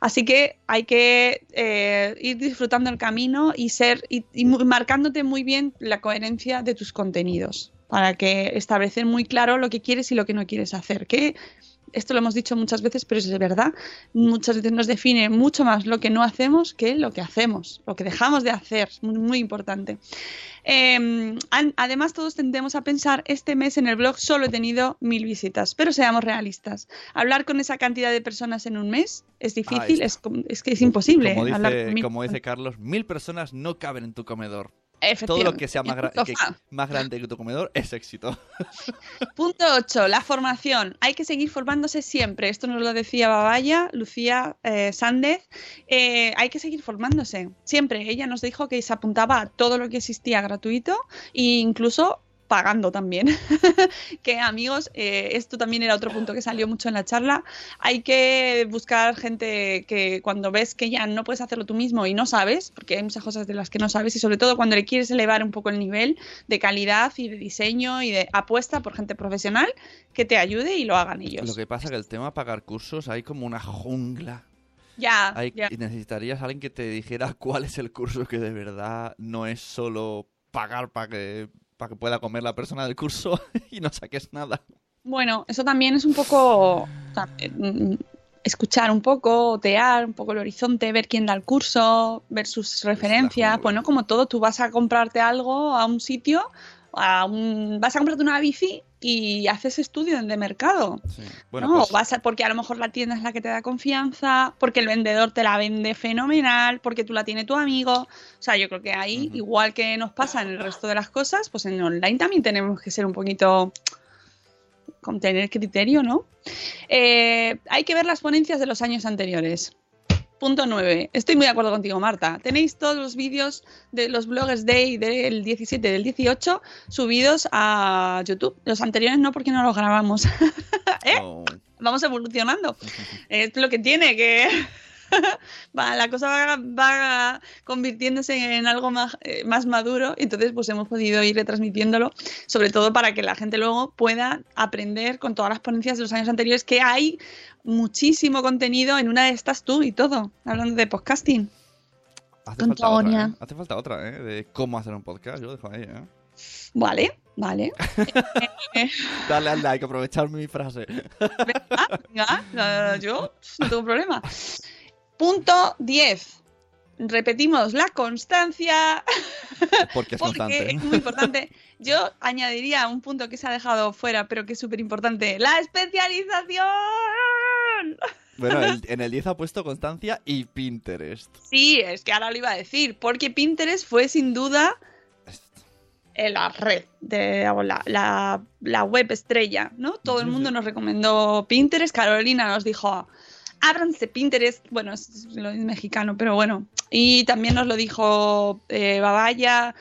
[SPEAKER 1] Así que hay que eh, ir disfrutando el camino y ser y, y marcándote muy bien la coherencia de tus contenidos para que establecer muy claro lo que quieres y lo que no quieres hacer. Que esto lo hemos dicho muchas veces, pero es verdad, muchas veces nos define mucho más lo que no hacemos que lo que hacemos, lo que dejamos de hacer, muy, muy importante. Eh, an- además, todos tendemos a pensar, este mes en el blog solo he tenido mil visitas, pero seamos realistas. Hablar con esa cantidad de personas en un mes es difícil, es, es que es imposible.
[SPEAKER 2] Como
[SPEAKER 1] hablar
[SPEAKER 2] dice,
[SPEAKER 1] con mil
[SPEAKER 2] como dice. Carlos, mil personas no caben en tu comedor. Todo lo que sea gra- que- más grande que tu comedor es éxito.
[SPEAKER 1] Punto 8, la formación. Hay que seguir formándose siempre. Esto nos lo decía Babaya, Lucía eh, Sández. Eh, hay que seguir formándose siempre. Ella nos dijo que se apuntaba a todo lo que existía gratuito e incluso pagando también. que amigos, eh, esto también era otro punto que salió mucho en la charla. Hay que buscar gente que cuando ves que ya no puedes hacerlo tú mismo y no sabes, porque hay muchas cosas de las que no sabes, y sobre todo cuando le quieres elevar un poco el nivel de calidad y de diseño y de apuesta por gente profesional, que te ayude y lo hagan ellos.
[SPEAKER 2] Lo que pasa que el tema pagar cursos hay como una jungla.
[SPEAKER 1] Ya,
[SPEAKER 2] Hay-
[SPEAKER 1] ya.
[SPEAKER 2] Y necesitarías a alguien que te dijera cuál es el curso que de verdad no es solo pagar para que, para que pueda comer la persona del curso y no saques nada.
[SPEAKER 1] Bueno, eso también es un poco mm, escuchar un poco, otear un poco el horizonte, ver quién da el curso, ver sus referencias.
[SPEAKER 2] jungla.
[SPEAKER 1] Bueno, como todo, tú vas a comprarte algo a un sitio, a un, vas a comprarte una bici y haces estudio de mercado.
[SPEAKER 2] Sí. Bueno,
[SPEAKER 1] no,
[SPEAKER 2] pues,
[SPEAKER 1] vas a- porque a lo mejor la tienda es la que te da confianza, porque el vendedor te la vende fenomenal, porque tú la tiene tu amigo. O sea, yo creo que ahí, igual que nos pasa en el resto de las cosas, pues en online también tenemos que ser un poquito con tener criterio, ¿no? Eh, hay que ver las ponencias de los años anteriores. Punto 9. Estoy muy de acuerdo contigo, Marta. Tenéis todos los vídeos de los Bloggers Day del 17 y del 18 subidos a YouTube. Los anteriores no, porque no los grabamos. ¿Eh?
[SPEAKER 2] oh,
[SPEAKER 1] Vamos evolucionando. Es lo que tiene, que va, la cosa va, va convirtiéndose en algo más, eh, más maduro. Entonces, pues hemos podido ir retransmitiéndolo, sobre todo para que la gente luego pueda aprender con todas las ponencias de los años anteriores, que hay muchísimo contenido en una de estas tú y todo, hablando de podcasting.
[SPEAKER 2] hace,
[SPEAKER 1] con
[SPEAKER 2] falta otra. ¿eh? hace falta otra, ¿eh? De cómo hacer un podcast. Yo lo dejo ahí, ¿eh?
[SPEAKER 1] Vale, vale.
[SPEAKER 2] Dale al like, aprovechar mi frase.
[SPEAKER 1] Venga, venga, yo no tengo problema. Punto 10. Repetimos la constancia.
[SPEAKER 2] Porque es
[SPEAKER 1] Porque
[SPEAKER 2] constante.
[SPEAKER 1] es muy importante. Yo añadiría un punto que se ha dejado fuera, pero que es súper importante. ¡La especialización!
[SPEAKER 2] Bueno, el- en el 10 ha puesto constancia y Pinterest.
[SPEAKER 1] Sí, es que ahora lo iba a decir, porque Pinterest fue sin duda la red, de, la, la- la web estrella, ¿no? Todo el mundo nos recomendó Pinterest. Carolina nos dijo, ábranse Pinterest. Bueno, es, lo es mexicano, pero bueno. Y también nos lo dijo eh, Babaya.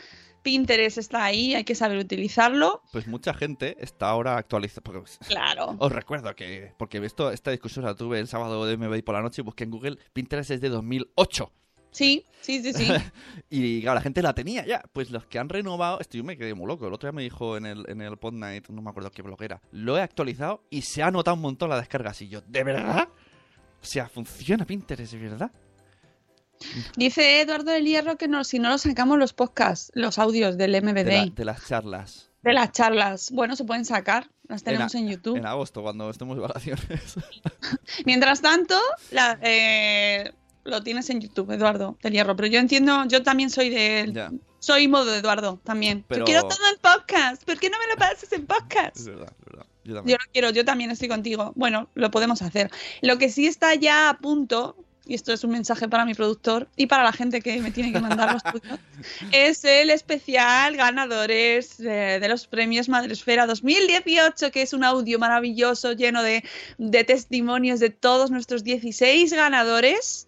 [SPEAKER 1] Pinterest está ahí, hay que saber utilizarlo.
[SPEAKER 2] Pues mucha gente está ahora actualizando.
[SPEAKER 1] Claro.
[SPEAKER 2] Os recuerdo que, porque esto, esta discusión la tuve el sábado de MBI por la noche y busqué en Google, Pinterest es de 2008.
[SPEAKER 1] Sí, sí, sí, sí.
[SPEAKER 2] Y claro, la gente la tenía ya. Pues los que han renovado, esto yo me quedé muy loco. El otro día me dijo en el, en el Pod Night, no me acuerdo qué blog era, lo he actualizado y se ha notado un montón la descarga. Y yo, ¿de verdad? O sea, funciona Pinterest, ¿de verdad?
[SPEAKER 1] Dice Eduardo del Hierro que no, si no lo sacamos los podcasts, los audios del
[SPEAKER 2] De,
[SPEAKER 1] MBD,
[SPEAKER 2] la-
[SPEAKER 1] de,
[SPEAKER 2] de las charlas.
[SPEAKER 1] las charlas, bueno, se pueden sacar, las tenemos en, YouTube.
[SPEAKER 2] En agosto, cuando estemos de vacaciones.
[SPEAKER 1] Mientras tanto, la- eh, lo tienes en YouTube, Eduardo del Hierro, pero yo entiendo, yo también soy de...
[SPEAKER 2] ya,
[SPEAKER 1] Soy modo de Eduardo también.
[SPEAKER 2] Pero-
[SPEAKER 1] Yo quiero todo en podcast, ¿por qué no me lo pasas en podcast?
[SPEAKER 2] es verdad, es verdad. Yo
[SPEAKER 1] Yo
[SPEAKER 2] también.
[SPEAKER 1] lo quiero, yo también estoy contigo. Bueno, lo podemos hacer. Lo que sí está ya a punto, y esto es un mensaje para mi productor y para la gente que me tiene que mandar los tuyos, es el especial ganadores eh, de los premios Madresfera 2018, que es un audio maravilloso lleno de, de testimonios de todos nuestros 16 ganadores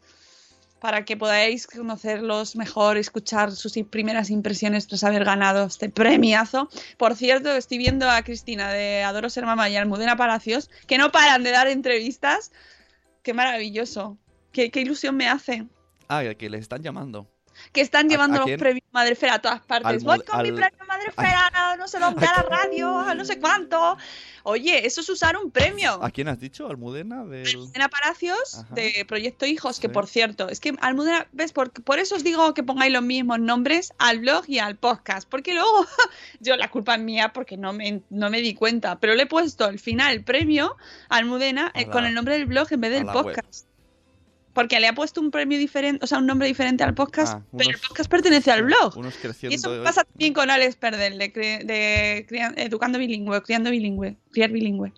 [SPEAKER 1] para que podáis conocerlos mejor, escuchar sus primeras impresiones tras haber ganado este premiazo. Por cierto, estoy viendo a Cristina de Adoro Ser Mamá y Almudena Palacios, que no paran de dar entrevistas. Qué maravilloso. Qué, qué ilusión me hace.
[SPEAKER 2] Ah, que les están llamando.
[SPEAKER 1] Que están llevando los premios Madrefera a todas partes. Voy con mi premio Madrefera, a no sé dónde, a la radio, a no sé cuánto. Oye, eso es usar un premio.
[SPEAKER 2] ¿A quién has dicho? ¿Almudena? Del...
[SPEAKER 1] Almudena Palacios
[SPEAKER 2] Ajá.
[SPEAKER 1] de Proyecto Hijos, que por cierto, es que Almudena, ¿ves? Por, por eso os digo que pongáis los mismos nombres al blog y al podcast, porque luego yo la culpa es mía porque no me, no me di cuenta, pero le he puesto al final el premio a Almudena eh,
[SPEAKER 2] A la-
[SPEAKER 1] con el nombre del blog en vez del
[SPEAKER 2] web.
[SPEAKER 1] Porque le ha puesto un premio diferente, o sea, un nombre diferente al podcast,
[SPEAKER 2] Ah,
[SPEAKER 1] pero el podcast pertenece al blog.
[SPEAKER 2] Unos
[SPEAKER 1] Y eso pasa también con Alex Perdel, de, de cria- Educando Bilingüe, Criando Bilingüe, Criar Bilingüe,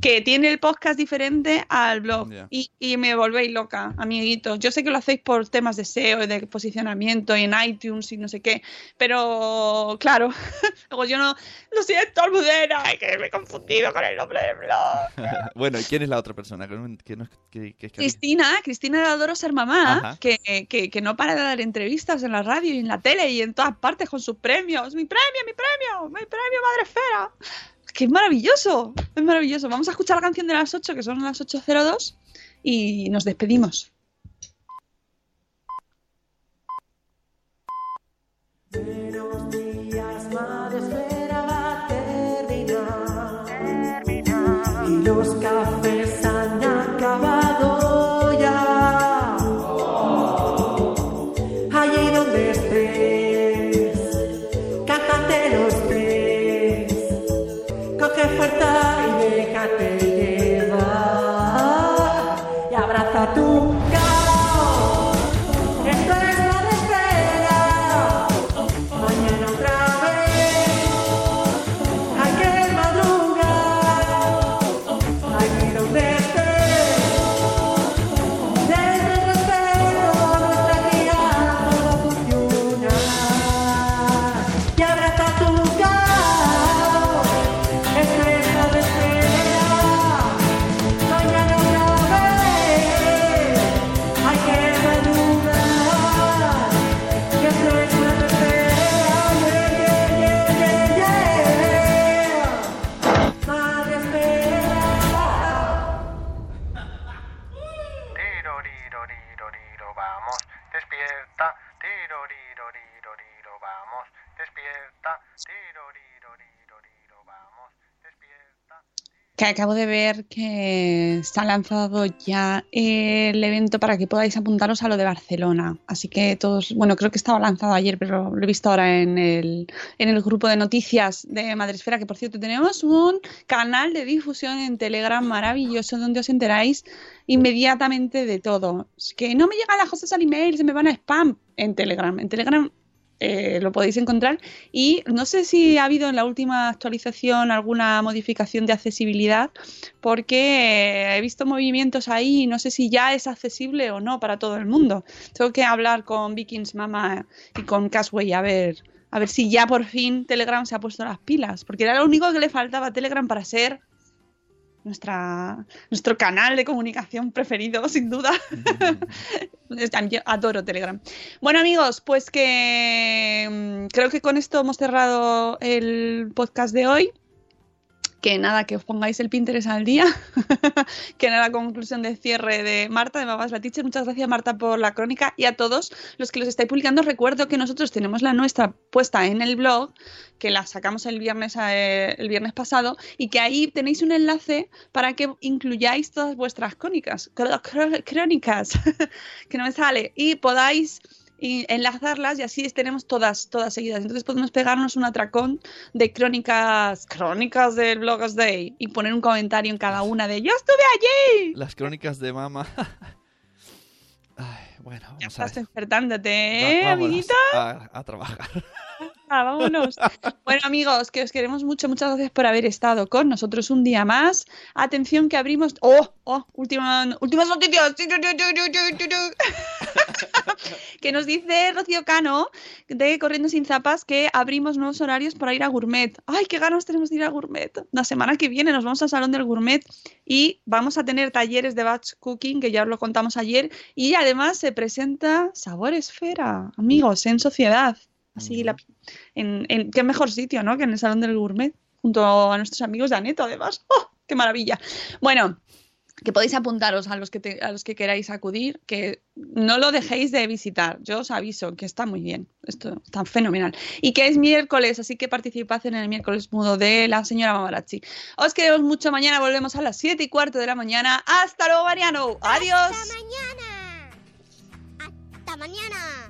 [SPEAKER 1] que tiene el podcast diferente al blog.
[SPEAKER 2] Ya.
[SPEAKER 1] Y, y me volvéis loca, amiguitos. Yo sé que lo hacéis por temas de SEO y de posicionamiento y en iTunes y no sé qué, pero claro, luego yo no, lo siento, Almudena, que me he confundido con el nombre del blog.
[SPEAKER 2] bueno, ¿y quién es la otra persona? Que no- que no es- que- que es que-
[SPEAKER 1] Cristina, Cristina de Adoro Ser Mamá, que, que no para de dar entrevistas en la radio y en la tele y en todas partes con sus premios. ¡Mi premio, mi premio! ¡Mi premio Madre Esfera! ¡Que es maravilloso! Es maravilloso. Vamos a escuchar la canción de las 8, que son las 8.02, y nos despedimos.
[SPEAKER 5] Y los cafés han
[SPEAKER 1] acabo de ver que se ha lanzado ya el evento para que podáis apuntaros a lo de Barcelona. Así que todos, bueno, creo que estaba lanzado ayer, pero lo he visto ahora en el, en el grupo de noticias de Madresfera, que por cierto tenemos un canal de difusión en Telegram maravilloso donde os enteráis inmediatamente de todo. Es que no me llegan las cosas al email, se me van a spam en Telegram. En Telegram eh, lo podéis encontrar. Y no sé si ha habido en la última actualización alguna modificación de accesibilidad, porque eh, he visto movimientos ahí y no sé si ya es accesible o no para todo el mundo. Tengo que hablar con Vikings Mama y con Casway a ver. A ver si ya por fin Telegram se ha puesto las pilas, porque era lo único que le faltaba a Telegram para ser nuestra, nuestro canal de comunicación preferido, sin duda. Yo adoro Telegram. Bueno, amigos, pues que mm, creo que con esto hemos cerrado el podcast de hoy. Que nada, que os pongáis el Pinterest al día. que era la conclusión de cierre de Marta, de Babas la Teacher. Muchas gracias, Marta, por la crónica. Y a todos los que los estáis publicando, recuerdo que nosotros tenemos la nuestra puesta en el blog, que la sacamos el viernes, eh, el viernes pasado, y que ahí tenéis un enlace para que incluyáis todas vuestras crónicas. cr- cr- Crónicas, que no me sale. Y podáis y enlazarlas y así tenemos todas, todas seguidas. Entonces podemos pegarnos un atracón de crónicas, crónicas del Bloggers Day y poner un comentario en cada una de yo estuve allí.
[SPEAKER 2] Las crónicas de mamá. Ay, bueno,
[SPEAKER 1] Ya
[SPEAKER 2] vamos a
[SPEAKER 1] estás
[SPEAKER 2] ver.
[SPEAKER 1] despertándote, ¿eh, amiguita?
[SPEAKER 2] A, a trabajar.
[SPEAKER 1] Vámonos. Bueno, amigos, que os queremos mucho. Muchas gracias por haber estado con nosotros un día más. Atención que abrimos. ¡Oh! ¡Oh! Última, últimas noticias. que nos dice Rocío Cano de Corriendo sin Zapas que abrimos nuevos horarios para ir a Gourmet. ¡Ay, qué ganas tenemos de ir a Gourmet! La semana que viene nos vamos al Salón del Gourmet y vamos a tener talleres de batch cooking, que ya os lo contamos ayer. Y además se presenta Sabor Esfera, amigos, en sociedad. Así, la, en, en- qué mejor sitio, ¿no? Que en el Salón del Gourmet, junto a nuestros amigos de Aneto, además. ¡Oh, ¡Qué maravilla! Bueno, que podéis apuntaros a los que, te- a los que queráis acudir, que no lo dejéis de visitar. Yo os aviso que está muy bien, esto está fenomenal. Y que es miércoles, así que participad en el miércoles mudo de la señora Mamarazzi. Os queremos mucho, mañana volvemos a las 7 y cuarto de la mañana. ¡Hasta luego, Mariano! ¡Adiós!
[SPEAKER 4] ¡Hasta mañana! ¡Hasta mañana!